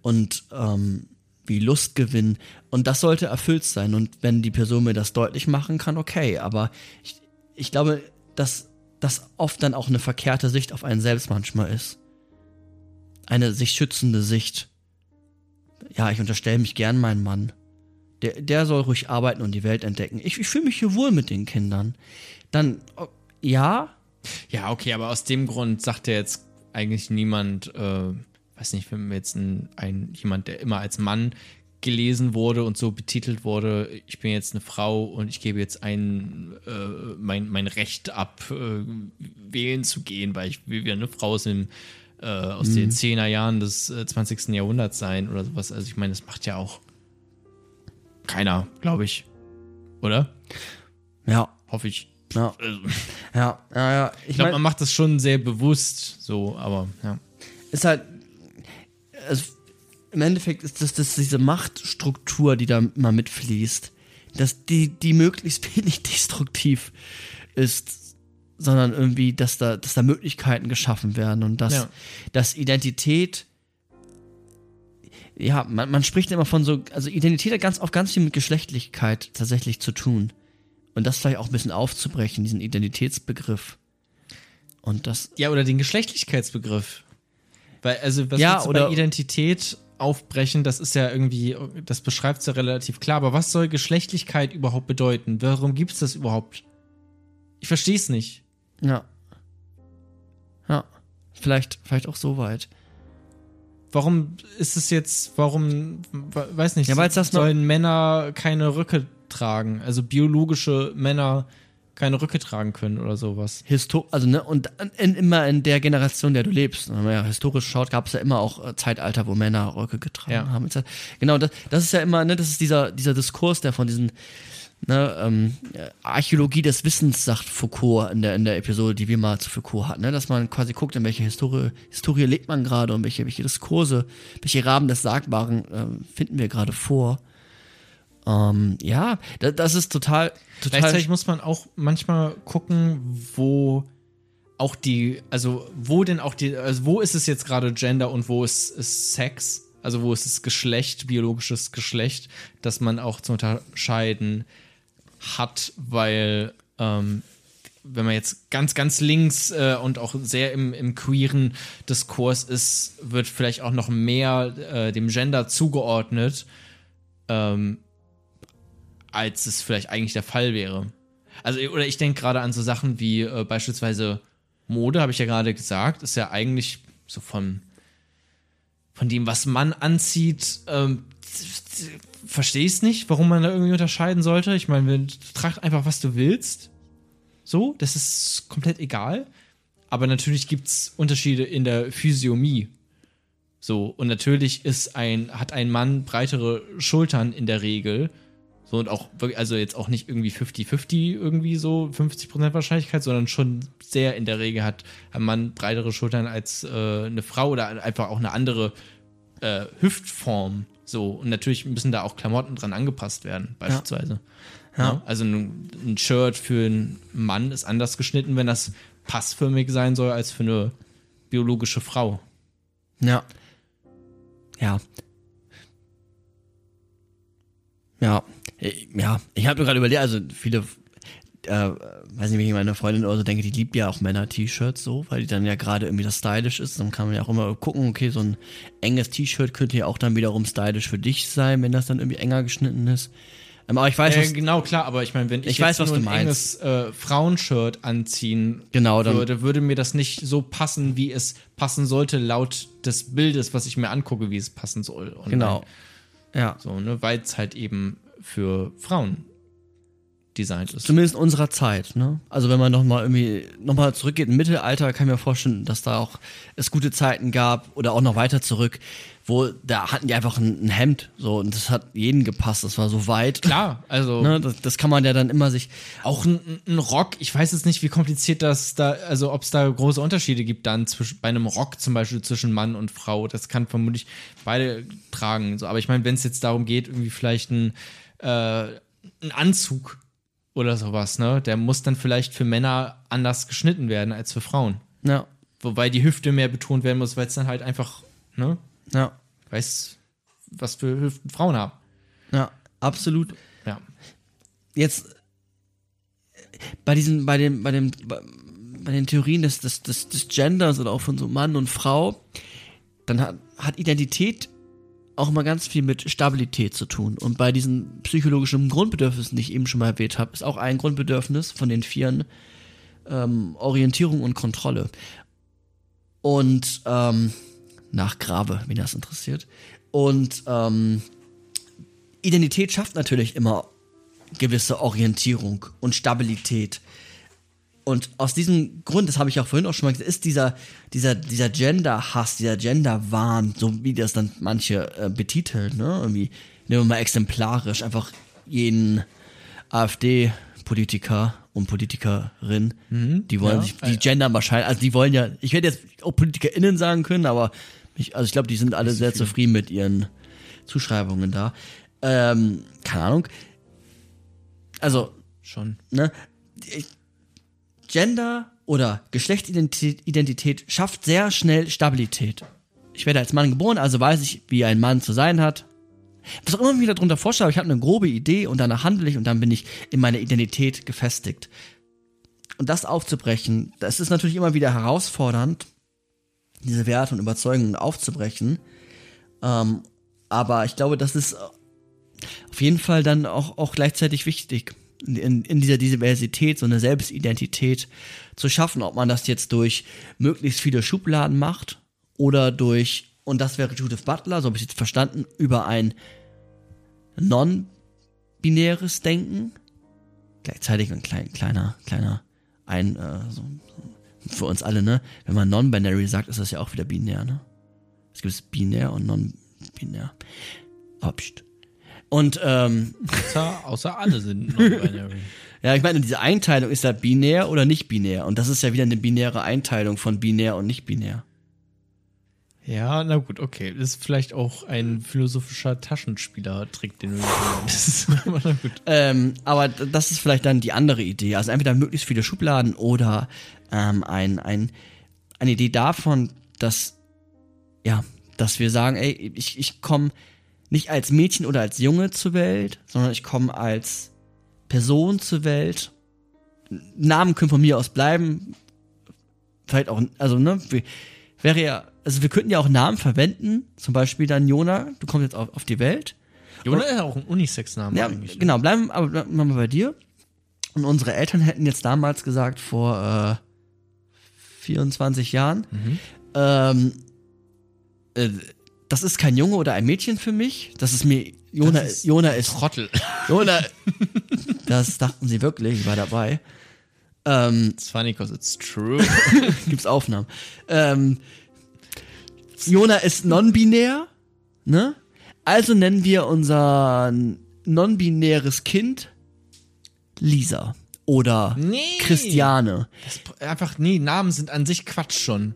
und ähm, wie Lustgewinn. Und das sollte erfüllt sein. Und wenn die Person mir das deutlich machen kann, okay. Aber ich, ich glaube, dass das oft dann auch eine verkehrte Sicht auf einen selbst manchmal ist. Eine sich schützende Sicht ja, ich unterstelle mich gern meinen Mann. Der, der soll ruhig arbeiten und die Welt entdecken. Ich, ich fühle mich hier wohl mit den Kindern. Dann, oh, ja, Ja, okay, aber aus dem Grund sagt ja jetzt eigentlich niemand, äh, weiß nicht, wenn wir jetzt ein, ein jemand, der immer als Mann gelesen wurde und so betitelt wurde, ich bin jetzt eine Frau und ich gebe jetzt ein äh, mein, mein Recht ab, äh, wählen zu gehen, weil ich wie eine Frau sind äh, aus den 10er Jahren des äh, 20. Jahrhunderts sein oder sowas. Also ich meine, das macht ja auch keiner, glaube ich. Oder? ja, Hoffe ich. ja, Also, ja, ja, ja. ich Ich glaube, man macht das schon sehr bewusst so, aber ja. ist halt, es, im Endeffekt ist das, das diese Machtstruktur, die da immer mitfließt, dass die, die möglichst wenig destruktiv ist, sondern irgendwie, dass da, dass da Möglichkeiten geschaffen werden und dass, Ja. dass Identität, ja, man, man spricht immer von so, also Identität hat ganz auch ganz viel mit Geschlechtlichkeit tatsächlich zu tun. Und das vielleicht auch ein bisschen aufzubrechen, diesen Identitätsbegriff. Und das, Ja, oder den Geschlechtlichkeitsbegriff. Weil, also, was Ja, oder- bei Identität aufbrechen, das ist ja irgendwie, das beschreibt es ja relativ klar, aber was soll Geschlechtlichkeit überhaupt bedeuten? Warum gibt es das überhaupt? Ich verstehe es nicht. Ja. Ja. Vielleicht, vielleicht auch so weit. Warum ist es jetzt, warum, we- weiß nicht, Ja, weil's das sollen Männer keine Röcke tragen? Also biologische Männer keine Röcke tragen können oder sowas. Histo also ne, und in, immer in der Generation, der du lebst, wenn man ja historisch schaut, gab es ja immer auch äh, Zeitalter, wo Männer Röcke getragen Ja. haben. Genau, das, das ist ja immer, ne, das ist dieser, dieser Diskurs, der von diesen ne, ähm, äh, Archäologie des Wissens, sagt Foucault in der, in der Episode, die wir mal zu Foucault hatten, ne, dass man quasi guckt, in welche Historie, Historie lebt man gerade und welche, welche Diskurse, welche Rahmen des Sagbaren ähm, finden wir gerade vor. Ähm, ja, das, das ist total, total. Gleichzeitig muss man auch manchmal gucken, wo auch die, also wo denn auch die, also wo ist es jetzt gerade Gender und wo ist es Sex? Also wo ist es Geschlecht, biologisches Geschlecht, dass man auch zu unterscheiden hat, weil ähm, wenn man jetzt ganz, ganz links äh, und auch sehr im, im queeren Diskurs ist, wird vielleicht auch noch mehr äh, dem Gender zugeordnet, ähm, als es vielleicht eigentlich der Fall wäre. Also, oder ich denke gerade an so Sachen wie äh, beispielsweise Mode, habe ich ja gerade gesagt, ist ja eigentlich so von, von dem, was man anzieht, ähm, es nicht, warum man da irgendwie unterscheiden sollte. Ich meine, trag einfach, was du willst. So, das ist komplett egal. aber natürlich gibt es Unterschiede in der Physiomie. So, und natürlich ist ein, hat ein Mann breitere Schultern in der Regel. So, und auch also jetzt auch nicht irgendwie 50-50 irgendwie so, 50% Wahrscheinlichkeit, sondern schon sehr in der Regel hat ein Mann breitere Schultern als äh, eine Frau oder einfach auch eine andere äh, Hüftform. So, und natürlich müssen da auch Klamotten dran angepasst werden, beispielsweise. Ja. Ja, also ein, ein Shirt für einen Mann ist anders geschnitten, wenn das passförmig sein soll, als für eine biologische Frau. Ja. Ja. Ja. Ja. Ich habe mir gerade überlegt, also viele, äh, weiß nicht, wie ich meine Freundin oder so denke, die liebt ja auch Männer-T-Shirts so, weil die dann ja gerade irgendwie das stylisch ist. Dann kann man ja auch immer gucken, okay, so ein enges T-Shirt könnte ja auch dann wiederum stylisch für dich sein, wenn das dann irgendwie enger geschnitten ist. Ähm, aber ich weiß, äh, genau klar, aber ich meine, wenn ich, ich weiß, was du ein meinst. enges äh, Frauenshirt anziehen genau, dann, würde, würde mir das nicht so passen, wie es passen sollte, laut des Bildes, was ich mir angucke, wie es passen soll. Und genau. Ja. So, ne, weil es halt eben für Frauen designt ist. Zumindest in unserer Zeit, ne? Also wenn man nochmal irgendwie nochmal zurückgeht im Mittelalter, kann ich mir vorstellen, dass da auch es gute Zeiten gab oder auch noch weiter zurück, wo da hatten die einfach ein, ein Hemd so und das hat jeden gepasst, das war so weit. Klar, also ne, das, das kann man ja dann immer sich auch ein, ein Rock. Ich weiß jetzt nicht, wie kompliziert das da, also ob es da große Unterschiede gibt dann zwischen bei einem Rock zum Beispiel zwischen Mann und Frau. Das kann vermutlich beide tragen. So, aber ich meine, wenn es jetzt darum geht, irgendwie vielleicht ein äh, ein Anzug oder sowas, ne? Der muss dann vielleicht für Männer anders geschnitten werden als für Frauen. Ja. Wobei die Hüfte mehr betont werden muss, weil es dann halt einfach, ne? Ja. Weiß, was für Hüften Frauen haben. Ja, absolut. Ja. Jetzt bei diesen, bei dem, bei dem, bei den Theorien des, des, des, des Genders oder auch von so Mann und Frau, dann hat, hat Identität auch immer ganz viel mit Stabilität zu tun. Und bei diesen psychologischen Grundbedürfnissen, die ich eben schon mal erwähnt habe, ist auch ein Grundbedürfnis von den Vieren ähm, Orientierung und Kontrolle. Und ähm, nach Grabe, wen das interessiert. Und ähm, Identität schafft natürlich immer gewisse Orientierung und Stabilität. Und aus diesem Grund, das habe ich auch vorhin auch schon mal gesagt, ist dieser, dieser, dieser Gender-Hass, dieser Gender-Wahn, so wie das dann manche äh, betiteln, ne? Irgendwie, nehmen wir mal exemplarisch, einfach jeden AfD-Politiker und Politikerin, mhm, die wollen ja, sich, die gendern wahrscheinlich, also die wollen ja, ich hätte jetzt auch PolitikerInnen sagen können, aber ich, also ich glaube, die sind alle sehr viele. zufrieden mit ihren Zuschreibungen da. Ähm, keine Ahnung. Also, schon. Ne? Ich, Gender oder Geschlechtsidentität schafft sehr schnell Stabilität. Ich werde als Mann geboren, also weiß ich, wie ein Mann zu sein hat. Was auch immer wieder darunter vorstelle, ich habe eine grobe Idee und danach handle ich und dann bin ich in meiner Identität gefestigt. Und das aufzubrechen, das ist natürlich immer wieder herausfordernd, diese Werte und Überzeugungen aufzubrechen. Ähm, aber ich glaube, das ist auf jeden Fall dann auch, auch gleichzeitig wichtig in, in dieser Diversität so eine Selbstidentität zu schaffen, ob man das jetzt durch möglichst viele Schubladen macht oder durch, und das wäre Judith Butler, so habe ich jetzt verstanden, über ein non-binäres Denken, gleichzeitig ein klein, kleiner, kleiner, ein, äh, so, für uns alle, ne? Wenn man non-binary sagt, ist das ja auch wieder binär, ne? Es gibt binär und non-binär. Oh, und ähm, außer, außer alle sind non-binary. ja, ich meine, diese Einteilung ist ja binär oder nicht binär. Und das ist ja wieder eine binäre Einteilung von binär und nicht binär. Ja, na gut, okay. Das ist vielleicht auch ein philosophischer Taschenspieler-Trick, den du hast. aber, ähm, aber das ist vielleicht dann die andere Idee. Also entweder möglichst viele Schubladen oder ähm, ein, ein, eine Idee davon, dass, ja, dass wir sagen, ey, ich, ich komme nicht als Mädchen oder als Junge zur Welt, sondern ich komme als Person zur Welt. Namen können von mir aus bleiben. Vielleicht auch, also, ne, wäre ja, also wir könnten ja auch Namen verwenden, zum Beispiel dann Jona, du kommst jetzt auf, auf die Welt. Jona ist ja auch ein Unisex-Name ja, eigentlich. Ne? Genau, bleiben, aber bleiben wir bei dir. Und unsere Eltern hätten jetzt damals gesagt, vor äh, 24 Jahren, mhm. ähm, äh, das ist kein Junge oder ein Mädchen für mich. Das ist mir, Jona, ist, Jona ist. Trottel. Jona, das dachten sie wirklich, ich war dabei. Ähm, It's funny because it's true. gibt's Aufnahmen. Ähm, Jona ist non-binär, ne? Also nennen wir unser non-binäres Kind Lisa oder Nee. Christiane. Das, einfach, nee, Namen sind an sich Quatsch schon.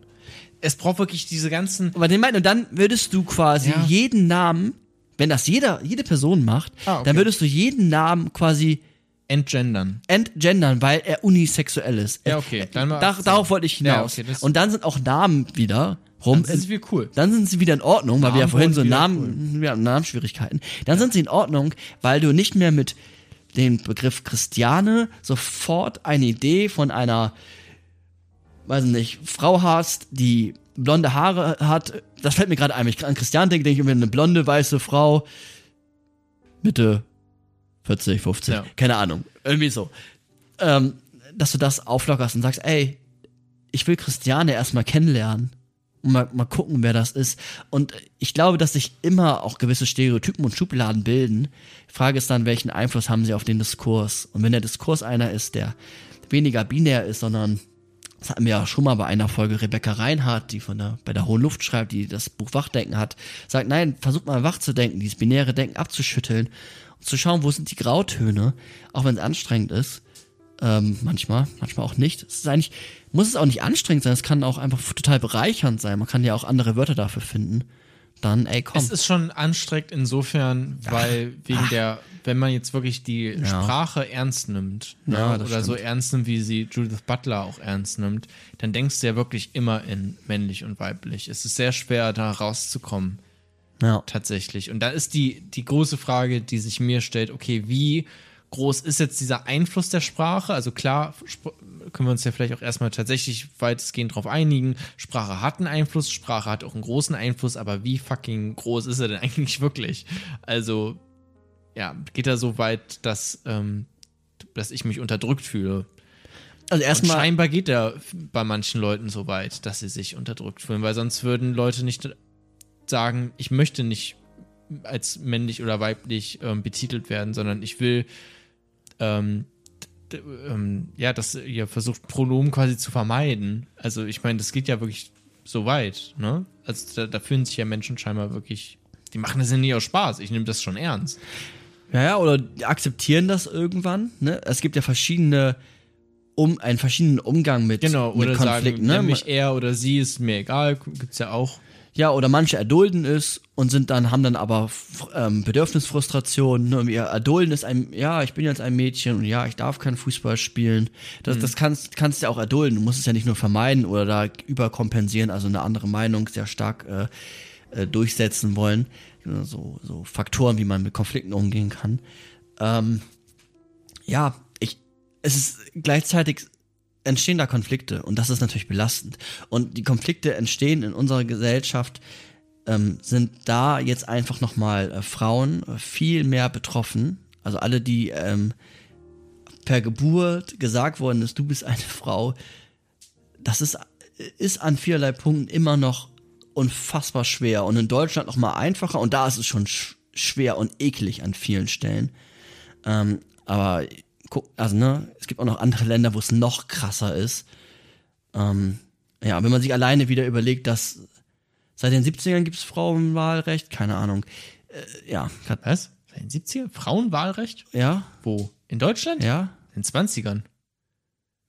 Es braucht wirklich diese ganzen. Aber den meinten, und dann würdest du quasi Ja. jeden Namen, wenn das jeder, jede Person macht, Ah, okay. dann würdest du jeden Namen quasi Entgendern. entgendern, weil er unisexuell ist. Ja, okay, dann mal Da, 18. darauf wollte ich hinaus. Ja, okay, und dann sind auch Namen wieder rum. Das ist wie cool. Dann sind sie wieder in Ordnung, weil wir ja Namen vorhin so wieder Namen, wir hatten Namensschwierigkeiten. Dann sind sie in Ordnung, weil du nicht mehr mit dem Begriff Christiane sofort eine Idee von einer, weiß nicht, Frau hast, die blonde Haare hat. Das fällt mir gerade ein. Wenn ich an Christiane denke, denke ich mir eine blonde, weiße Frau. Mitte 40, 50, Ja. keine Ahnung. Irgendwie so. Ähm, dass du das auflockerst und sagst, ey, ich will Christiane erstmal kennenlernen und mal, mal gucken, wer das ist. Und ich glaube, dass sich immer auch gewisse Stereotypen und Schubladen bilden. Die Frage ist dann, welchen Einfluss haben sie auf den Diskurs? Und wenn der Diskurs einer ist, der weniger binär ist, sondern das hatten wir ja schon mal bei einer Folge Rebecca Reinhardt, die von der, bei der Hohen Luft schreibt, die das Buch Wachdenken hat, sagt, nein, versucht mal wach zu denken, dieses binäre Denken abzuschütteln und zu schauen, wo sind die Grautöne, auch wenn es anstrengend ist. Ähm, manchmal, manchmal auch nicht. Es ist eigentlich, muss es auch nicht anstrengend sein, es kann auch einfach total bereichernd sein. Man kann ja auch andere Wörter dafür finden. Dann, ey, komm. Es ist schon anstrengend insofern, weil wegen der, wenn man jetzt wirklich die Sprache ernst nimmt, ne, Ja, oder so stimmt. ernst nimmt, wie sie Judith Butler auch ernst nimmt, dann denkst du ja wirklich immer in männlich und weiblich. Es ist sehr schwer, da rauszukommen, ja. tatsächlich. Und da ist die, die große Frage, die sich mir stellt, okay, wie groß ist jetzt dieser Einfluss der Sprache? Also klar, können wir uns ja vielleicht auch erstmal tatsächlich weitestgehend drauf einigen. Sprache hat einen Einfluss, Sprache hat auch einen großen Einfluss, aber wie fucking groß ist er denn eigentlich wirklich? Also, ja, geht er so weit, dass, ähm, dass ich mich unterdrückt fühle? Also erstmal, scheinbar geht er bei manchen Leuten so weit, dass sie sich unterdrückt fühlen, weil sonst würden Leute nicht sagen, ich möchte nicht als männlich oder weiblich ähm, betitelt werden, sondern ich will, ähm, ähm, ja, dass ihr versucht, Pronomen quasi zu vermeiden. Also ich meine, das geht ja wirklich so weit, ne? Also da, da fühlen sich ja Menschen scheinbar wirklich, die machen das ja nie aus Spaß. Ich nehme das schon ernst. ja, oder akzeptieren das irgendwann, ne? Es gibt ja verschiedene, um, einen verschiedenen Umgang mit, Genau, mit oder Konflikten, sagen, ne? nämlich er oder sie ist mir egal, gibt's ja auch. Ja, oder manche erdulden es und sind dann, haben dann aber ähm, Bedürfnisfrustration. Ne? Wir erdulden es einem, ja, ich bin jetzt ein Mädchen und ja, ich darf keinen Fußball spielen. Das, das kannst, kannst du ja auch erdulden. Du musst es ja nicht nur vermeiden oder da überkompensieren, also eine andere Meinung sehr stark äh, äh, durchsetzen wollen. So, so Faktoren, wie man mit Konflikten umgehen kann. Ähm, ja, ich, es ist gleichzeitig entstehen da Konflikte und das ist natürlich belastend. Und die Konflikte entstehen in unserer Gesellschaft, ähm, sind da jetzt einfach nochmal äh, Frauen viel mehr betroffen. Also alle, die ähm, per Geburt gesagt worden ist, du bist eine Frau, das ist, ist an vielerlei Punkten immer noch unfassbar schwer und in Deutschland noch mal einfacher und da ist es schon sch schwer und eklig an vielen Stellen. Ähm, aber also ne, es gibt auch noch andere Länder, wo es noch krasser ist. Ähm, ja, wenn man sich alleine wieder überlegt, dass seit den 70ern gibt es Frauenwahlrecht, keine Ahnung. Äh, ja, Was? In den 70er? Frauenwahlrecht? ja, Wo? In Deutschland? ja, In den 20ern.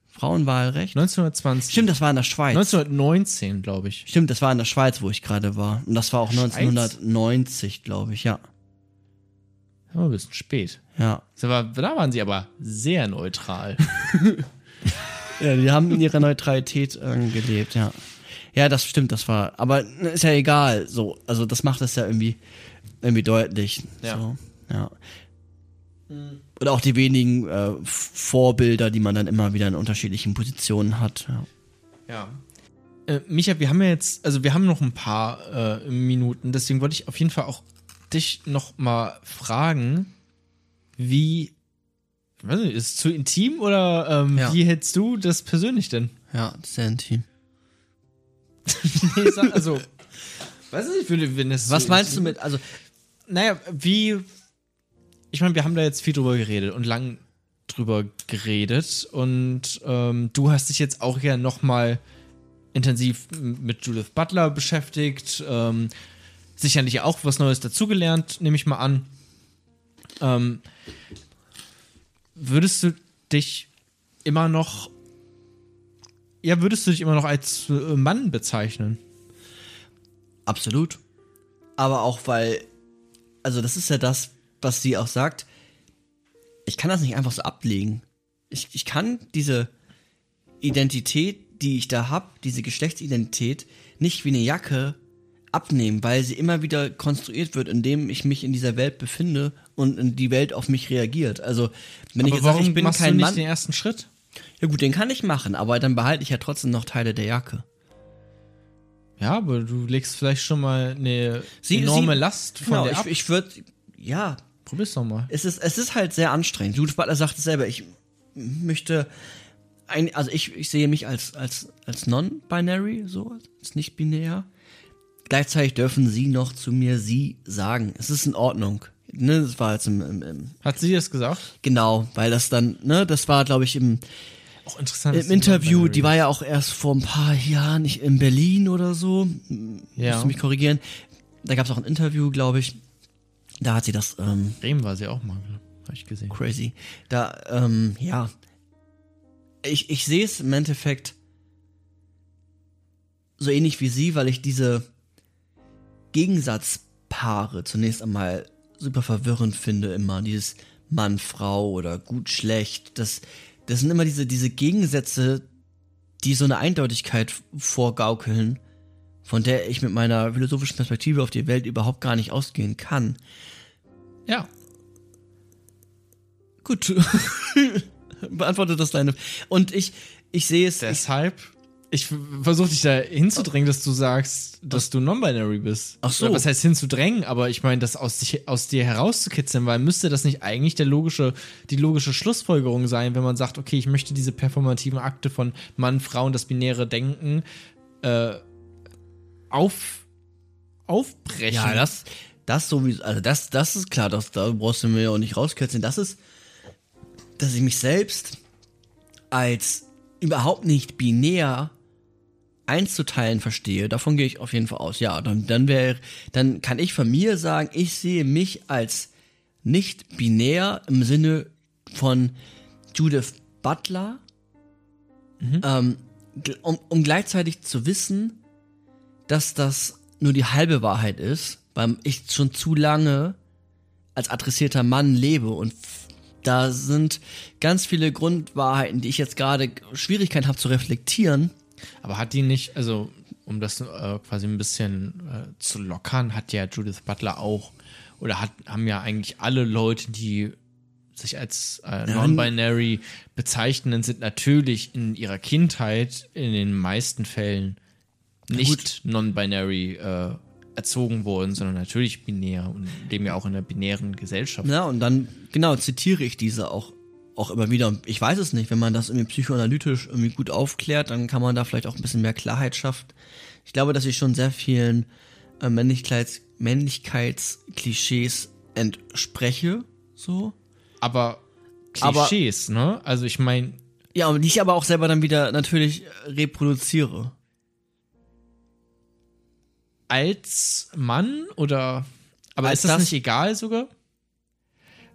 Frauenwahlrecht. 1920. Stimmt, das war in der Schweiz. 1919, glaube ich. Stimmt, das war in der Schweiz, wo ich gerade war. Und das war auch Schweiz? 1990, glaube ich, ja. Aber ein bisschen spät. Ja. Das war, da waren sie aber sehr neutral. Ja, die haben in ihrer Neutralität äh, gelebt, ja. Ja, das stimmt, das war. Aber ne, ist ja egal, so. Also das macht es ja irgendwie, irgendwie deutlich. Ja. So, ja. Oder auch die wenigen äh, Vorbilder, die man dann immer wieder in unterschiedlichen Positionen hat. Ja. ja. Äh, Micha, wir haben ja jetzt, also wir haben noch ein paar äh, Minuten, deswegen wollte ich auf jeden Fall auch dich noch mal fragen, wie, weiß nicht, ist es zu intim oder ähm, Ja. wie hältst du das persönlich denn? Ja, sehr intim. Nee, sag- also, weiß nicht, wenn, es Was so meinst du intim- mit, also, Naja, wie. Ich meine, wir haben da jetzt viel drüber geredet und lang drüber geredet und ähm, du hast dich jetzt auch ja nochmal intensiv mit Judith Butler beschäftigt. Ähm, sicherlich auch was Neues dazugelernt, nehme ich mal an. Ähm, würdest du dich immer noch, ja, würdest du dich immer noch als äh, Mann bezeichnen? Absolut. Aber auch weil, also das ist ja das, was sie auch sagt. Ich kann das nicht einfach so ablegen. Ich, ich kann diese Identität, die ich da habe, diese Geschlechtsidentität, nicht wie eine Jacke abnehmen, weil sie immer wieder konstruiert wird, indem ich mich in dieser Welt befinde und die Welt auf mich reagiert. Also, wenn aber ich jetzt warum sage, ich bin machst kein du nicht Mann, den ersten Schritt? Ja gut, den kann ich machen, aber dann behalte ich ja trotzdem noch Teile der Jacke. Ja, aber du legst vielleicht schon mal eine sie, enorme sie, Last von genau, der ich, ab. Ich würde, ja. Probier's doch mal. Es ist, es ist halt sehr anstrengend. Judith Butler sagt es selber, ich möchte, ein, also ich, ich sehe mich als, als, als non-binary, so, als nicht binär. Gleichzeitig dürfen sie noch zu mir sie sagen. Es ist in Ordnung. Ne, das war jetzt im, im, im Hat sie das gesagt? Genau, weil das dann, ne, das war, glaube ich, im, auch interessant. Im Interview, die war ja auch erst vor ein paar Jahren nicht in Berlin oder so. Ja. Musst du mich korrigieren. Da gab es auch ein Interview, glaube ich. Da hat sie das. Ähm, Bremen war sie auch mal, habe ich gesehen. Crazy. Da, ähm, ja. Ich, ich sehe es im Endeffekt so ähnlich wie sie, weil ich diese Gegensatzpaare zunächst einmal super verwirrend finde, immer. Dieses Mann, Frau oder gut, schlecht. Das, das sind immer diese, diese Gegensätze, die so eine Eindeutigkeit vorgaukeln, von der ich mit meiner philosophischen Perspektive auf die Welt überhaupt gar nicht ausgehen kann. Ja. Gut. Beantwortet das deine. Und ich, ich sehe es. Deshalb ich versuche dich da hinzudrängen, dass du sagst, dass du non-binary bist. Ach so. Oder was heißt hinzudrängen, aber ich meine, das aus, dich, aus dir herauszukitzeln, weil müsste das nicht eigentlich der logische, die logische Schlussfolgerung sein, wenn man sagt, okay, ich möchte diese performativen Akte von Mann, Frau und das binäre Denken äh, auf, aufbrechen. Ja, das, das sowieso, also das, das ist klar, das, da brauchst du mir ja auch nicht rauskitzeln. Das ist, dass ich mich selbst als überhaupt nicht binär einzuteilen verstehe, davon gehe ich auf jeden Fall aus. Ja, dann, dann wäre, dann kann ich von mir sagen, ich sehe mich als nicht binär im Sinne von Judith Butler, mhm. ähm, um, um gleichzeitig zu wissen, dass das nur die halbe Wahrheit ist, weil ich schon zu lange als adressierter Mann lebe und da sind ganz viele Grundwahrheiten, die ich jetzt gerade Schwierigkeiten habe zu reflektieren, aber hat die nicht, also um das äh, quasi ein bisschen äh, zu lockern, hat ja Judith Butler auch, oder hat, haben ja eigentlich alle Leute, die sich als äh, non-binary bezeichnen, sind natürlich in ihrer Kindheit in den meisten Fällen nicht non-binary äh, erzogen worden, sondern natürlich binär und leben ja auch in einer binären Gesellschaft. Ja, und dann, genau, zitiere ich diese auch auch immer wieder. Ich weiß es nicht, wenn man das irgendwie psychoanalytisch irgendwie gut aufklärt, dann kann man da vielleicht auch ein bisschen mehr Klarheit schaffen. Ich glaube, dass ich schon sehr vielen äh, Männlichkeits Männlichkeitsklischees entspreche, so. Aber Klischees, aber, ne? Also ich meine. Ja, und die ich aber auch selber dann wieder natürlich reproduziere. Als Mann oder. Aber Als ist das, das nicht egal sogar?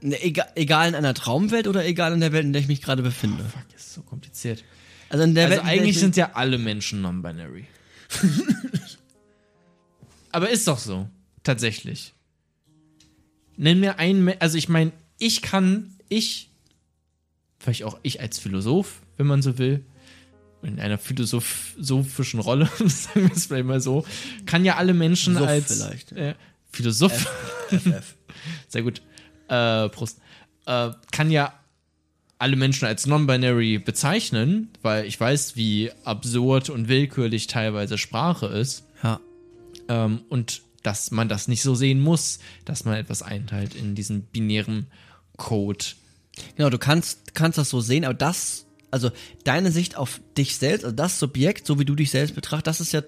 Ne, egal, egal in einer Traumwelt oder egal in der Welt, in der ich mich gerade befinde. Oh, fuck, ist so kompliziert. Also, in der also Welt, eigentlich sind ja alle Menschen non-binary. Aber ist doch so. Tatsächlich. Nenn mir einen, also ich meine, ich kann, ich, vielleicht auch ich als Philosoph, wenn man so will, in einer philosophischen Rolle, sagen wir es vielleicht mal so, kann ja alle Menschen Sof als vielleicht. Äh, Philosoph. F, F, F. Sehr gut äh, Prost, äh, kann ja alle Menschen als non-binary bezeichnen, weil ich weiß, wie absurd und willkürlich teilweise Sprache ist. Ja. Ähm, und dass man das nicht so sehen muss, dass man etwas einteilt in diesen binären Code. Genau, du kannst, kannst das so sehen, aber das, also deine Sicht auf dich selbst, also das Subjekt, so wie du dich selbst betrachtest, das ist ja,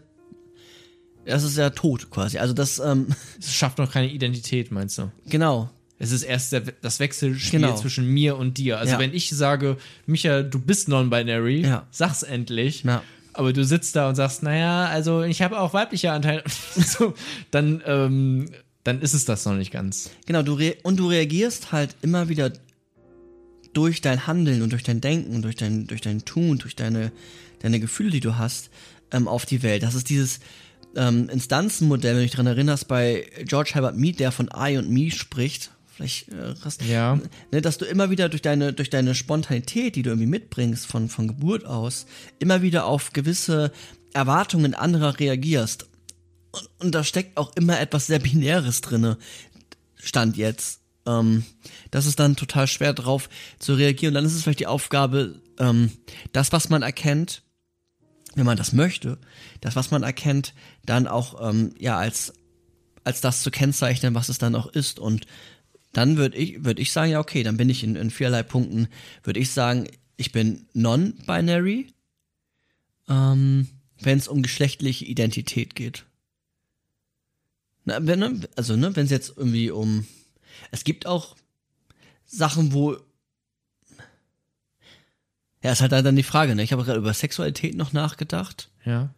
das ist ja tot quasi. Also das, ähm, Es schafft noch keine Identität, meinst du? Genau. Es ist erst der, das Wechselspiel genau. zwischen mir und dir. Also ja. wenn ich sage, Micha, du bist non-binary, ja. sag's endlich. Ja. Aber du sitzt da und sagst, naja, also ich habe auch weibliche Anteile, so, dann, ähm, dann ist es das noch nicht ganz. Genau, du und du reagierst halt immer wieder durch dein Handeln und durch dein Denken, durch dein, durch dein Tun, durch deine, deine Gefühle, die du hast, ähm, auf die Welt. Das ist dieses ähm, Instanzenmodell, wenn du dich daran erinnerst, bei George Herbert Mead, der von I und Me spricht, vielleicht äh, ja. ne, dass du immer wieder durch deine durch deine Spontanität, die du irgendwie mitbringst von von Geburt aus, immer wieder auf gewisse Erwartungen anderer reagierst. Und, und da steckt auch immer etwas sehr binäres drinne. Stand jetzt. Ähm, das ist dann total schwer drauf zu reagieren. Und dann ist es vielleicht die Aufgabe, ähm, das, was man erkennt, wenn man das möchte, das, was man erkennt, dann auch ähm, ja als als das zu kennzeichnen, was es dann auch ist und dann würde ich, würde ich sagen, ja, okay, dann bin ich in, in viererlei Punkten, würde ich sagen, ich bin non-binary, ähm, wenn es um geschlechtliche Identität geht. Na, wenn, ne, also, ne, wenn es jetzt irgendwie um, es gibt auch Sachen, wo, ja, ist halt dann die Frage, ne? Ich habe gerade über Sexualität noch nachgedacht. Ja.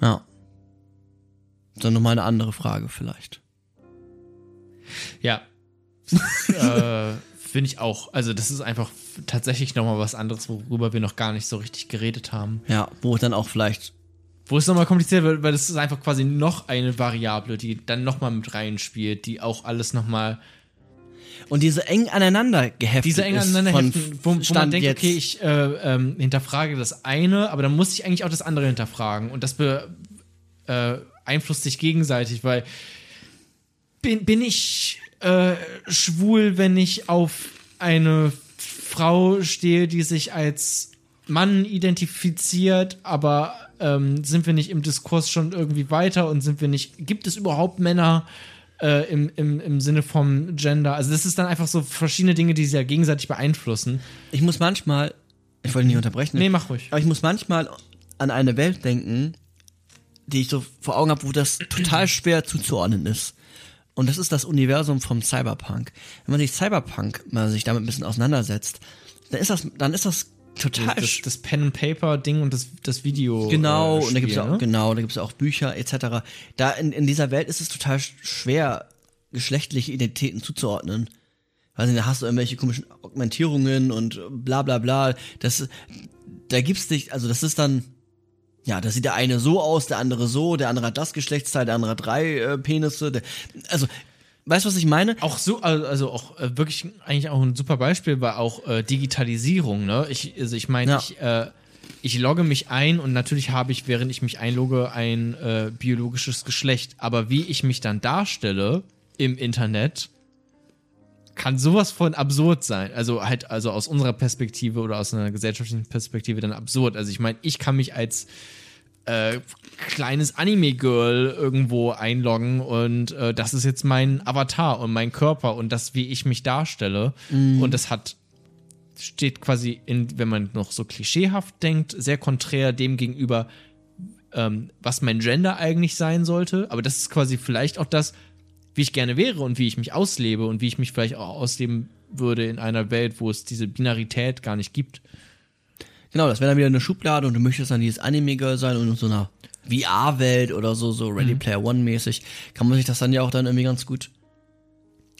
Ja. Dann nochmal eine andere Frage vielleicht. Ja. äh, Finde ich auch. Also, das ist einfach tatsächlich nochmal was anderes, worüber wir noch gar nicht so richtig geredet haben. Ja, wo dann auch vielleicht. Wo es nochmal kompliziert wird, weil das ist einfach quasi noch eine Variable, die dann nochmal mit reinspielt, die auch alles nochmal. Und diese eng aneinander geheftet Diese eng aneinander heften, wo, wo man denkt, jetzt. okay, ich äh, ähm, hinterfrage das eine, aber dann muss ich eigentlich auch das andere hinterfragen. Und das beeinflusst äh, sich gegenseitig, weil bin, bin ich äh, schwul, wenn ich auf eine Frau stehe, die sich als Mann identifiziert, aber ähm, sind wir nicht im Diskurs schon irgendwie weiter und sind wir nicht, gibt es überhaupt Männer äh, im, im, im Sinne vom Gender? Also das ist dann einfach so verschiedene Dinge, die sich ja gegenseitig beeinflussen. Ich muss manchmal, ich wollte nicht unterbrechen. Nee, mach ruhig. Aber ich muss manchmal an eine Welt denken, die ich so vor Augen habe, wo das total schwer zuzuordnen ist. Und das ist das Universum vom Cyberpunk. Wenn man sich Cyberpunk mal sich damit ein bisschen auseinandersetzt, dann ist das, dann ist das total. Das, das Pen and Paper Ding und das, das Video. Genau, äh, und da gibt's auch, ne? genau, da gibt's auch Bücher etc. Da in, in dieser Welt ist es total schwer, geschlechtliche Identitäten zuzuordnen. Weiß nicht, da hast du irgendwelche komischen Augmentierungen und bla bla bla. Das, da gibt's nicht, also das ist dann, ja, da sieht der eine so aus, der andere so, der andere hat das Geschlechtsteil, der andere hat drei äh, Penisse. Der, also, weißt du, was ich meine? Auch so, also auch äh, wirklich eigentlich auch ein super Beispiel war auch äh, Digitalisierung. Ne? Ich, also ich meine, ja. ich, äh, ich logge mich ein und natürlich habe ich, während ich mich einlogge, ein äh, biologisches Geschlecht. Aber wie ich mich dann darstelle im Internet, kann sowas von absurd sein. Also halt, also aus unserer Perspektive oder aus einer gesellschaftlichen Perspektive dann absurd. Also ich meine, ich kann mich als äh, kleines Anime-Girl irgendwo einloggen und äh, das ist jetzt mein Avatar und mein Körper und das, wie ich mich darstelle. Mhm. Und das hat steht quasi in, wenn man noch so klischeehaft denkt, sehr konträr dem gegenüber, ähm, was mein Gender eigentlich sein sollte. Aber das ist quasi vielleicht auch das, wie ich gerne wäre und wie ich mich auslebe und wie ich mich vielleicht auch ausleben würde in einer Welt, wo es diese Binarität gar nicht gibt. Genau, das wäre dann wieder eine Schublade und du möchtest dann dieses Anime-Girl sein und in so einer VR-Welt oder so, so Ready mhm. Player One-mäßig, kann man sich das dann ja auch dann irgendwie ganz gut,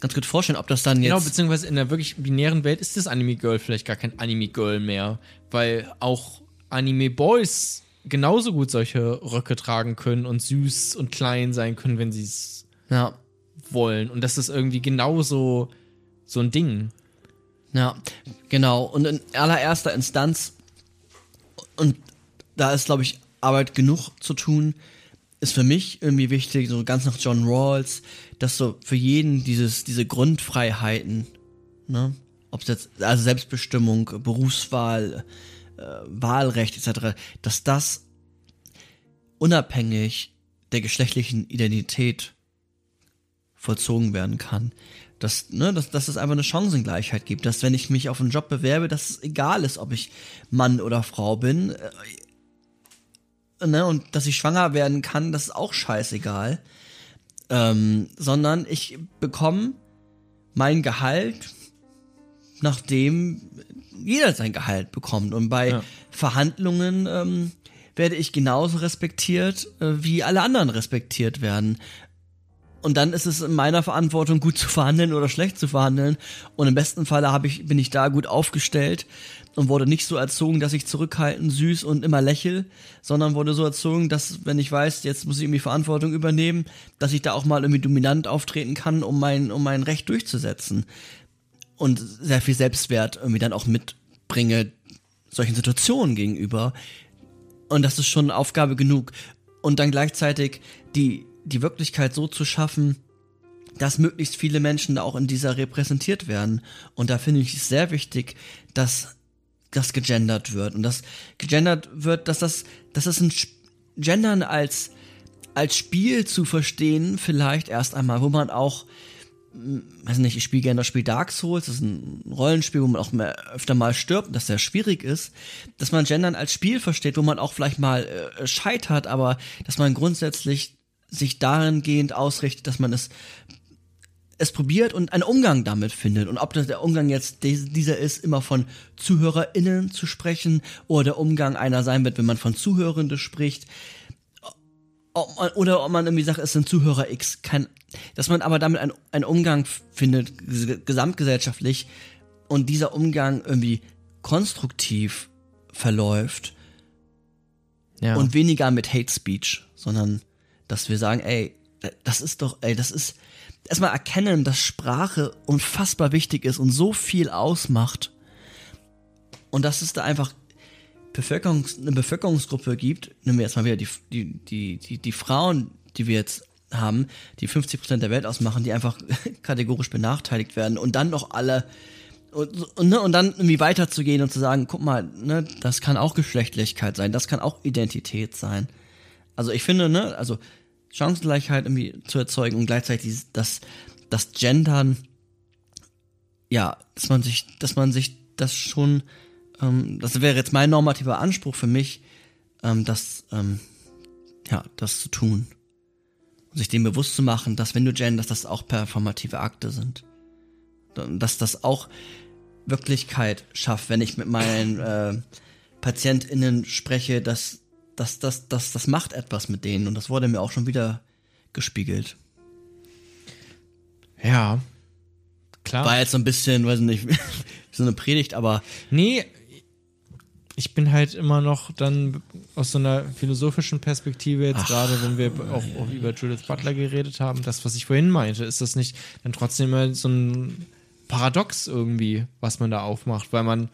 ganz gut vorstellen, ob das dann genau, jetzt. Genau, beziehungsweise in der wirklich binären Welt ist das Anime-Girl vielleicht gar kein Anime-Girl mehr, weil auch Anime-Boys genauso gut solche Röcke tragen können und süß und klein sein können, wenn sie es ja wollen. Und das ist irgendwie genauso so ein Ding. Ja, genau. Und in allererster Instanz, und da ist, glaube ich, Arbeit genug zu tun, ist für mich irgendwie wichtig, so ganz nach John Rawls, dass so für jeden dieses, diese Grundfreiheiten, ne, ob es jetzt, also Selbstbestimmung, Berufswahl, äh, Wahlrecht etc., dass das unabhängig der geschlechtlichen Identität vollzogen werden kann. Dass, ne, dass, dass es einfach eine Chancengleichheit gibt, dass wenn ich mich auf einen Job bewerbe, dass es egal ist, ob ich Mann oder Frau bin. Äh, ne, und dass ich schwanger werden kann, das ist auch scheißegal. ähm, sondern ich bekomme mein Gehalt, nachdem jeder sein Gehalt bekommt. Und bei ja. Verhandlungen ähm, werde ich genauso respektiert, äh, wie alle anderen respektiert werden. Und dann ist es in meiner Verantwortung, gut zu verhandeln oder schlecht zu verhandeln. Und im besten Falle habe ich, bin ich da gut aufgestellt und wurde nicht so erzogen, dass ich zurückhaltend, süß und immer lächel, sondern wurde so erzogen, dass, wenn ich weiß, jetzt muss ich irgendwie Verantwortung übernehmen, dass ich da auch mal irgendwie dominant auftreten kann, um mein, um mein Recht durchzusetzen. Und sehr viel Selbstwert irgendwie dann auch mitbringe solchen Situationen gegenüber. Und das ist schon Aufgabe genug. Und dann gleichzeitig die, die Wirklichkeit so zu schaffen, dass möglichst viele Menschen da auch in dieser repräsentiert werden. Und da finde ich es sehr wichtig, dass das gegendert wird. Und das gegendert wird, dass das, dass das ein Gendern als, als Spiel zu verstehen, vielleicht erst einmal, wo man auch weiß nicht, ich spiele gerne das Spiel Dark Souls, das ist ein Rollenspiel, wo man auch mehr, öfter mal stirbt, das sehr schwierig ist, dass man Gendern als Spiel versteht, wo man auch vielleicht mal äh, scheitert, aber dass man grundsätzlich sich dahingehend ausrichtet, dass man es es probiert und einen Umgang damit findet. Und ob das der Umgang jetzt dieser ist, immer von ZuhörerInnen zu sprechen oder der Umgang einer sein wird, wenn man von Zuhörende spricht, ob man, oder ob man irgendwie sagt, es sind Zuhörer X, kein, dass man aber damit einen, Umgang findet, gesamtgesellschaftlich, und dieser Umgang irgendwie konstruktiv verläuft ja. und weniger mit Hate Speech, sondern dass wir sagen, ey, das ist doch, ey, das ist erstmal erkennen, dass Sprache unfassbar wichtig ist und so viel ausmacht und dass es da einfach Bevölkerungs eine Bevölkerungsgruppe gibt, nehmen wir jetzt mal wieder die, die, die, die, die Frauen, die wir jetzt haben, die 50 Prozent der Welt ausmachen, die einfach kategorisch benachteiligt werden und dann noch alle und, und, ne, und dann irgendwie weiterzugehen und zu sagen, guck mal, ne, das kann auch Geschlechtlichkeit sein, das kann auch Identität sein. Also ich finde, ne, also Chancengleichheit irgendwie zu erzeugen und gleichzeitig das, das Gendern, ja, dass man sich, dass man sich das schon ähm, das wäre jetzt mein normativer Anspruch für mich, ähm, das, ähm, ja, das zu tun. Und sich dem bewusst zu machen, dass wenn du genderst, dass das auch performative Akte sind. Dass das auch Wirklichkeit schafft, wenn ich mit meinen äh, PatientInnen spreche, dass das, das, das, das macht etwas mit denen und das wurde mir auch schon wieder gespiegelt. Ja, klar. War jetzt so ein bisschen, weiß nicht, so eine Predigt, aber. Nee, ich bin halt immer noch dann aus so einer philosophischen Perspektive jetzt gerade, wenn wir auch, auch, über Judith Butler geredet haben, das, was ich vorhin meinte, ist das nicht dann trotzdem immer so ein Paradox irgendwie, was man da aufmacht, weil man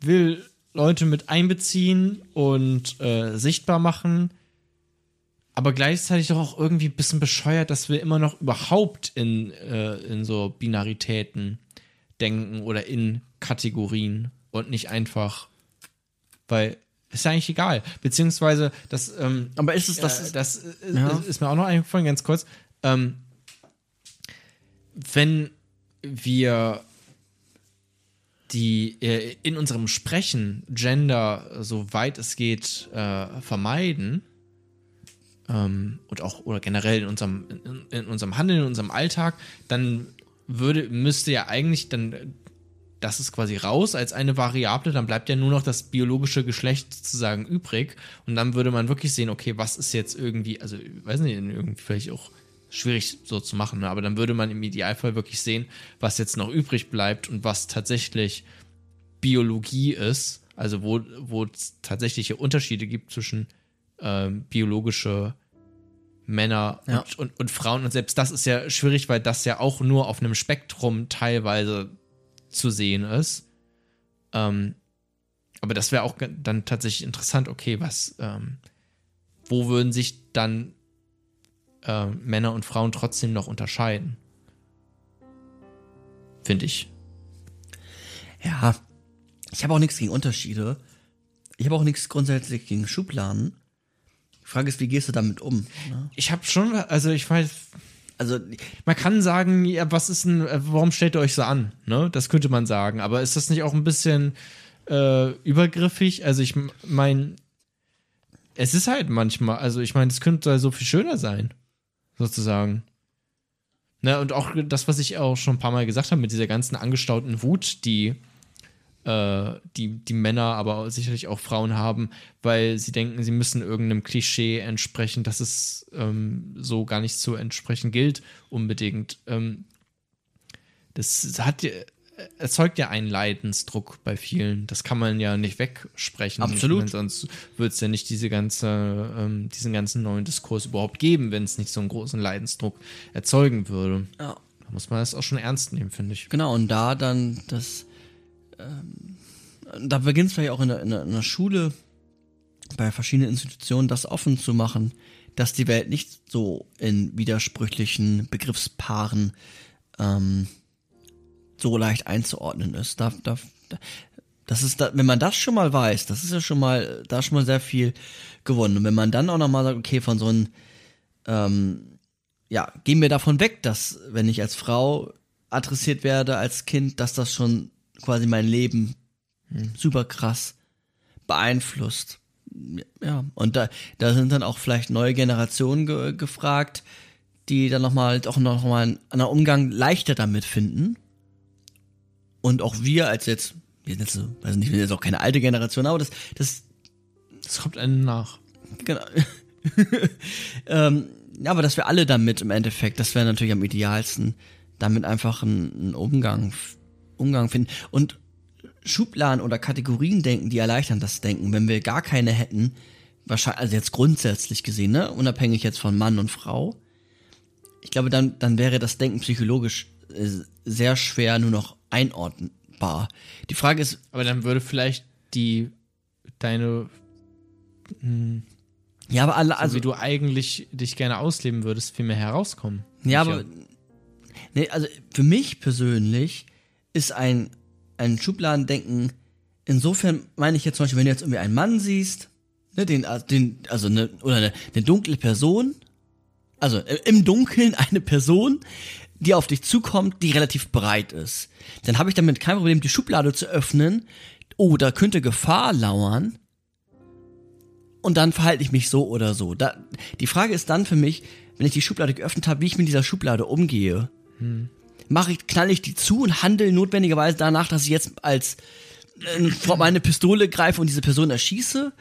will Leute mit einbeziehen und äh, sichtbar machen, aber gleichzeitig doch auch irgendwie ein bisschen bescheuert, dass wir immer noch überhaupt in, äh, in so Binaritäten denken oder in Kategorien und nicht einfach weil ist ja eigentlich egal. Beziehungsweise, das. Ähm, Aber ist es das? Äh, das ist, ja. ist, mir auch noch eingefallen, ganz kurz. Ähm, wenn wir die äh, in unserem Sprechen Gender so weit es geht äh, vermeiden ähm, und auch oder generell in unserem in, in, unserem Handeln in unserem Alltag, dann würde müsste ja eigentlich dann das ist quasi raus als eine Variable, dann bleibt ja nur noch das biologische Geschlecht sozusagen übrig. Und dann würde man wirklich sehen, okay, was ist jetzt irgendwie, also ich weiß nicht, irgendwie vielleicht auch schwierig so zu machen, ne? aber dann würde man im Idealfall wirklich sehen, was jetzt noch übrig bleibt und was tatsächlich Biologie ist, also wo, wo es tatsächliche Unterschiede gibt zwischen ähm, biologische Männer ja. und, und, und Frauen und selbst das ist ja schwierig, weil das ja auch nur auf einem Spektrum teilweise zu sehen ist. Ähm, aber das wäre auch dann tatsächlich interessant, okay, was, ähm, wo würden sich dann äh, Männer und Frauen trotzdem noch unterscheiden? Finde ich. Ja, ich habe auch nichts gegen Unterschiede. Ich habe auch nichts grundsätzlich gegen Schubladen. Die Frage ist, wie gehst du damit um? Ne? Ich habe schon, also ich weiß, also man kann sagen, ja, was ist denn, warum stellt ihr euch so an? Ne? Das könnte man sagen. Aber ist das nicht auch ein bisschen äh, übergriffig? Also ich meine, es ist halt manchmal, also ich meine, es könnte so viel schöner sein. Sozusagen. Ne, und auch das, was ich auch schon ein paar Mal gesagt habe, mit dieser ganzen angestauten Wut, die äh, die, die Männer, aber sicherlich auch Frauen haben, weil sie denken, sie müssen irgendeinem Klischee entsprechen, dass es ähm, so gar nicht zu entsprechen gilt, unbedingt. Ähm, das hat erzeugt ja einen Leidensdruck bei vielen. Das kann man ja nicht wegsprechen. Absolut. Sonst würde es ja nicht diese ganze, ähm, diesen ganzen neuen Diskurs überhaupt geben, wenn es nicht so einen großen Leidensdruck erzeugen würde. Ja. Da muss man das auch schon ernst nehmen, finde ich. Genau, und da dann das, ähm, da beginnt es vielleicht auch in der, in, der, in der Schule, bei verschiedenen Institutionen, das offen zu machen, dass die Welt nicht so in widersprüchlichen Begriffspaaren ähm, so leicht einzuordnen ist. Da, da, das ist, da, wenn man das schon mal weiß, das ist ja schon mal, da schon mal sehr viel gewonnen. Und wenn man dann auch nochmal sagt, okay, von so einem, ähm, ja, gehen wir davon weg, dass, wenn ich als Frau adressiert werde, als Kind, dass das schon quasi mein Leben hm. super krass beeinflusst. Ja, und da, da sind dann auch vielleicht neue Generationen ge gefragt, die dann nochmal auch nochmal einen Umgang leichter damit finden und auch wir als jetzt, wir sind jetzt, weiß nicht, wir sind jetzt auch keine alte Generation, aber das, das, das kommt einem nach. Genau. ähm, ja, aber dass wir alle damit im Endeffekt, das wäre natürlich am idealsten, damit einfach einen, Umgang, Umgang finden. Und Schubladen oder Kategorien denken, die erleichtern das Denken. Wenn wir gar keine hätten, wahrscheinlich, also jetzt grundsätzlich gesehen, ne, unabhängig jetzt von Mann und Frau, ich glaube, dann, dann wäre das Denken psychologisch sehr schwer nur noch einordnbar. Die Frage ist. Aber dann würde vielleicht die deine mh, hm, ja, aber alle, also so wie du eigentlich dich gerne ausleben würdest, viel mehr herauskommen. Ja, aber nee, also für mich persönlich ist ein ein Schubladendenken insofern meine ich jetzt zum Beispiel, wenn du jetzt irgendwie einen Mann siehst, ne, den, den also eine oder eine, eine dunkle Person, also im Dunkeln eine Person, die auf dich zukommt, die relativ breit ist. Dann habe ich damit kein Problem, die Schublade zu öffnen. Oh, da könnte Gefahr lauern. Und dann verhalte ich mich so oder so. Da, die Frage ist dann für mich, wenn ich die Schublade geöffnet habe, wie ich mit dieser Schublade umgehe. Hm. Mache ich, knall ich die zu und handle notwendigerweise danach, dass ich jetzt als äh, vor meine Pistole greife und diese Person erschieße?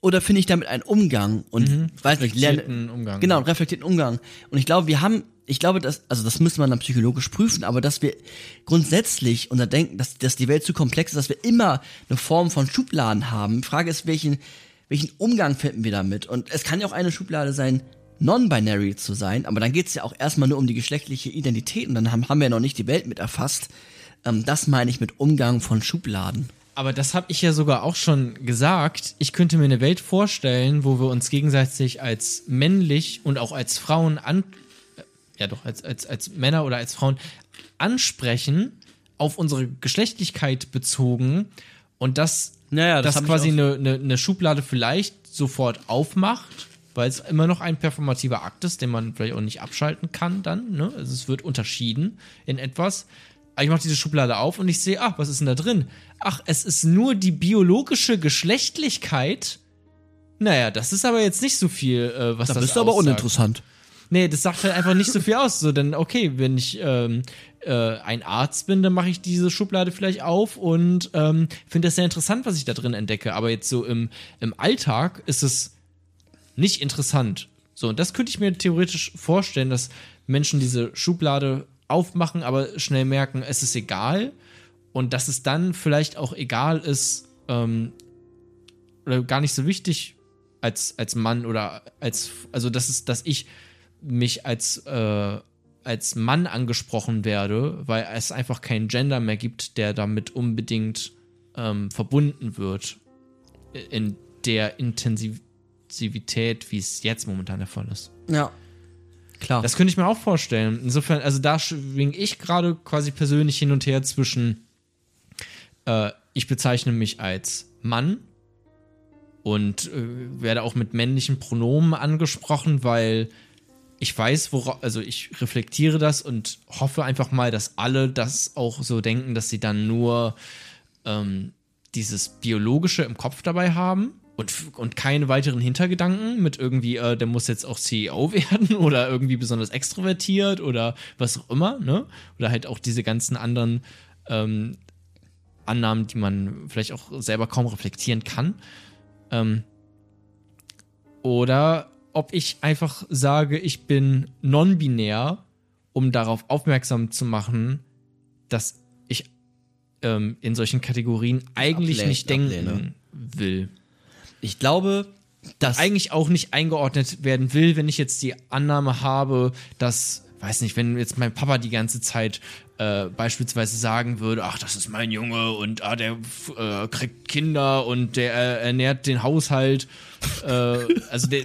Oder finde ich damit einen Umgang und mhm. weiß nicht, lerne Umgang. genau einen reflektierten Umgang. Und ich glaube, wir haben ich glaube, dass, also das müsste man dann psychologisch prüfen, aber dass wir grundsätzlich unser Denken, dass, dass die Welt zu komplex ist, dass wir immer eine Form von Schubladen haben. Die Frage ist, welchen, welchen Umgang finden wir damit? Und es kann ja auch eine Schublade sein, non-binary zu sein, aber dann geht es ja auch erstmal nur um die geschlechtliche Identität und dann haben, haben wir ja noch nicht die Welt mit erfasst. Ähm, das meine ich mit Umgang von Schubladen. Aber das habe ich ja sogar auch schon gesagt. Ich könnte mir eine Welt vorstellen, wo wir uns gegenseitig als männlich und auch als Frauen an ja doch, als, als, als Männer oder als Frauen ansprechen, auf unsere Geschlechtlichkeit bezogen und das, naja, das, das quasi eine, eine, eine Schublade vielleicht sofort aufmacht, weil es immer noch ein performativer Akt ist, den man vielleicht auch nicht abschalten kann dann. Ne? Also es wird unterschieden in etwas. ich mache diese Schublade auf und ich sehe, ach, was ist denn da drin? Ach, es ist nur die biologische Geschlechtlichkeit. Naja, das ist aber jetzt nicht so viel, äh, was da das bist du aber uninteressant. Nee, das sagt halt einfach nicht so viel aus. So, denn okay, wenn ich ähm, äh, ein Arzt bin, dann mache ich diese Schublade vielleicht auf und ähm, finde das sehr interessant, was ich da drin entdecke. Aber jetzt so im, im Alltag ist es nicht interessant. So, und das könnte ich mir theoretisch vorstellen, dass Menschen diese Schublade aufmachen, aber schnell merken, es ist egal. Und dass es dann vielleicht auch egal ist, ähm, oder gar nicht so wichtig als, als Mann oder als, also dass es, dass ich mich als, äh, als Mann angesprochen werde, weil es einfach keinen Gender mehr gibt, der damit unbedingt ähm, verbunden wird. In der Intensivität, wie es jetzt momentan der Fall ist. Ja. Klar. Das könnte ich mir auch vorstellen. Insofern, also da schwinge ich gerade quasi persönlich hin und her zwischen, äh, ich bezeichne mich als Mann und äh, werde auch mit männlichen Pronomen angesprochen, weil ich weiß, worauf, also ich reflektiere das und hoffe einfach mal, dass alle das auch so denken, dass sie dann nur ähm, dieses Biologische im Kopf dabei haben und, und keine weiteren Hintergedanken mit irgendwie, äh, der muss jetzt auch CEO werden oder irgendwie besonders extrovertiert oder was auch immer, ne? Oder halt auch diese ganzen anderen ähm, Annahmen, die man vielleicht auch selber kaum reflektieren kann. Ähm, oder ob ich einfach sage, ich bin non-binär, um darauf aufmerksam zu machen, dass ich ähm, in solchen Kategorien eigentlich ablehne, nicht denken ablehne. will. Ich glaube, dass eigentlich auch nicht eingeordnet werden will, wenn ich jetzt die Annahme habe, dass, weiß nicht, wenn jetzt mein Papa die ganze Zeit äh, beispielsweise sagen würde, ach, das ist mein Junge und ah, der äh, kriegt Kinder und der äh, ernährt den Haushalt. Äh, also der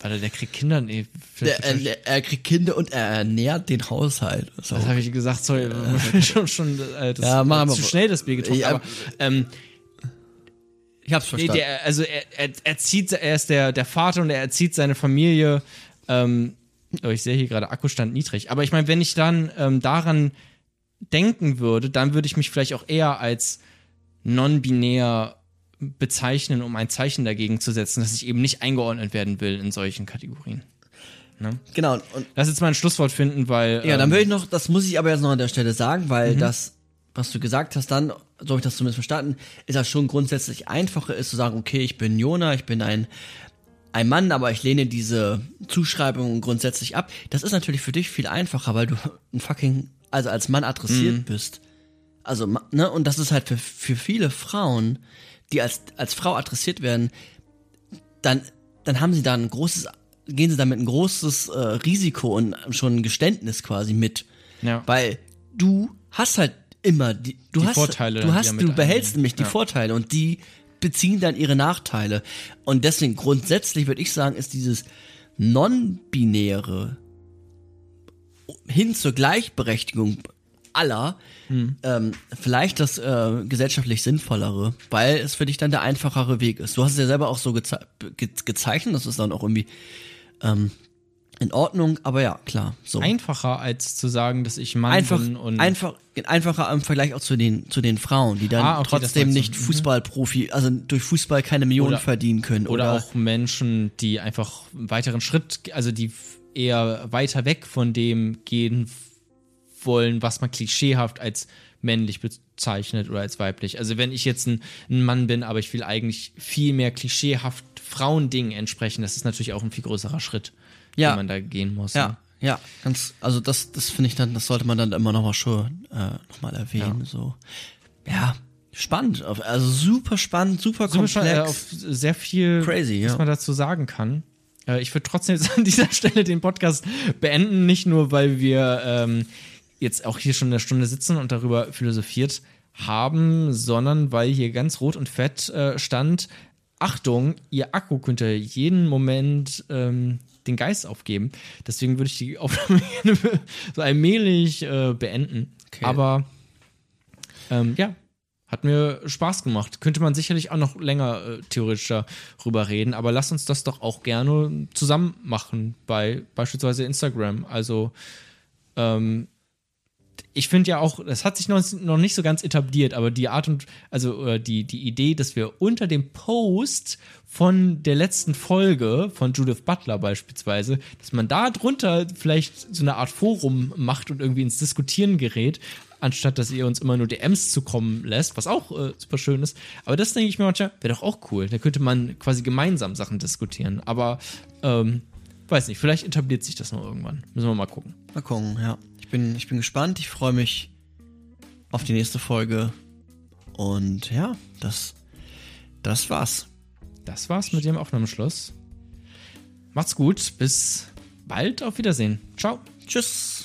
Warte, der kriegt Kinder? Nee, der, er, er, kriegt Kinder und er ernährt den Haushalt. So. Das habe ich gesagt, sorry, äh, schon, schon äh, das ja, machen zu schnell das Bier getrunken. Ja, aber, ähm, ich hab's verstanden. Nee, der, also er, er, er, zieht, er ist der, der Vater und er erzieht seine Familie. Ähm, oh, ich sehe hier gerade Akkustand niedrig. Aber ich meine, wenn ich dann ähm, daran denken würde, dann würde ich mich vielleicht auch eher als non-binär bezeichnen, um ein Zeichen dagegen zu setzen, dass ich eben nicht eingeordnet werden will in solchen Kategorien. Ne? Genau. Und Lass jetzt mal ein Schlusswort finden, weil. Ja, ähm, dann würde ich noch, das muss ich aber jetzt noch an der Stelle sagen, weil mhm. das, was du gesagt hast, dann, so habe ich das zumindest verstanden, ist das schon grundsätzlich einfacher ist zu sagen, okay, ich bin Jona, ich bin ein, ein Mann, aber ich lehne diese Zuschreibung grundsätzlich ab. Das ist natürlich für dich viel einfacher, weil du ein fucking, also als Mann adressiert mhm. bist. Also, ne, und das ist halt für, für viele Frauen die als, als Frau adressiert werden, dann, dann haben sie da ein großes, gehen sie damit ein großes äh, Risiko und schon ein Geständnis quasi mit. Ja. Weil du hast halt immer die, du die hast, Vorteile, du hast, du behältst nämlich die ja. Vorteile und die beziehen dann ihre Nachteile. Und deswegen grundsätzlich würde ich sagen, ist dieses non-binäre hin zur Gleichberechtigung aller hm. ähm, vielleicht das äh, gesellschaftlich sinnvollere, weil es für dich dann der einfachere Weg ist. Du hast es ja selber auch so geze ge gezeichnet, das ist dann auch irgendwie ähm, in Ordnung, aber ja, klar. So. Einfacher als zu sagen, dass ich Mann einfach, bin und. Einfach, einfacher im Vergleich auch zu den, zu den Frauen, die dann ah, okay, trotzdem nicht mhm. Fußballprofi, also durch Fußball keine Millionen oder, verdienen können. Oder, oder auch Menschen, die einfach einen weiteren Schritt, also die eher weiter weg von dem gehen wollen, was man klischeehaft als männlich bezeichnet oder als weiblich. Also wenn ich jetzt ein, ein Mann bin, aber ich will eigentlich viel mehr klischeehaft Frauendingen entsprechen, das ist natürlich auch ein viel größerer Schritt, ja. den man da gehen muss. Ja. Ne? Ja, ganz, also das, das finde ich dann, das sollte man dann immer noch mal schon äh, noch mal erwähnen. Ja. So, ja, spannend, also super spannend, super komplex, super, äh, auf sehr viel, crazy, was man dazu sagen kann. Äh, ich würde trotzdem jetzt an dieser Stelle den Podcast beenden, nicht nur weil wir ähm, jetzt auch hier schon eine Stunde sitzen und darüber philosophiert haben, sondern weil hier ganz rot und fett äh, stand, Achtung, ihr Akku könnte jeden Moment ähm, den Geist aufgeben. Deswegen würde ich die Aufnahme gerne so allmählich äh, beenden. Okay. Aber ähm, ja, hat mir Spaß gemacht. Könnte man sicherlich auch noch länger äh, theoretisch darüber reden, aber lass uns das doch auch gerne zusammen machen bei beispielsweise Instagram. Also ähm, ich finde ja auch, das hat sich noch, noch nicht so ganz etabliert, aber die Art und, also die, die Idee, dass wir unter dem Post von der letzten Folge von Judith Butler beispielsweise, dass man da drunter vielleicht so eine Art Forum macht und irgendwie ins Diskutieren gerät, anstatt dass ihr uns immer nur DMs zukommen lässt, was auch äh, super schön ist. Aber das denke ich mir manchmal, wäre doch auch cool. Da könnte man quasi gemeinsam Sachen diskutieren. Aber ähm, weiß nicht, vielleicht etabliert sich das noch irgendwann. Müssen wir mal gucken. Mal gucken, ja. Ich bin, ich bin gespannt. Ich freue mich auf die nächste Folge. Und ja, das, das war's. Das war's mit dem Aufnahmeschluss. Macht's gut. Bis bald. Auf Wiedersehen. Ciao. Tschüss.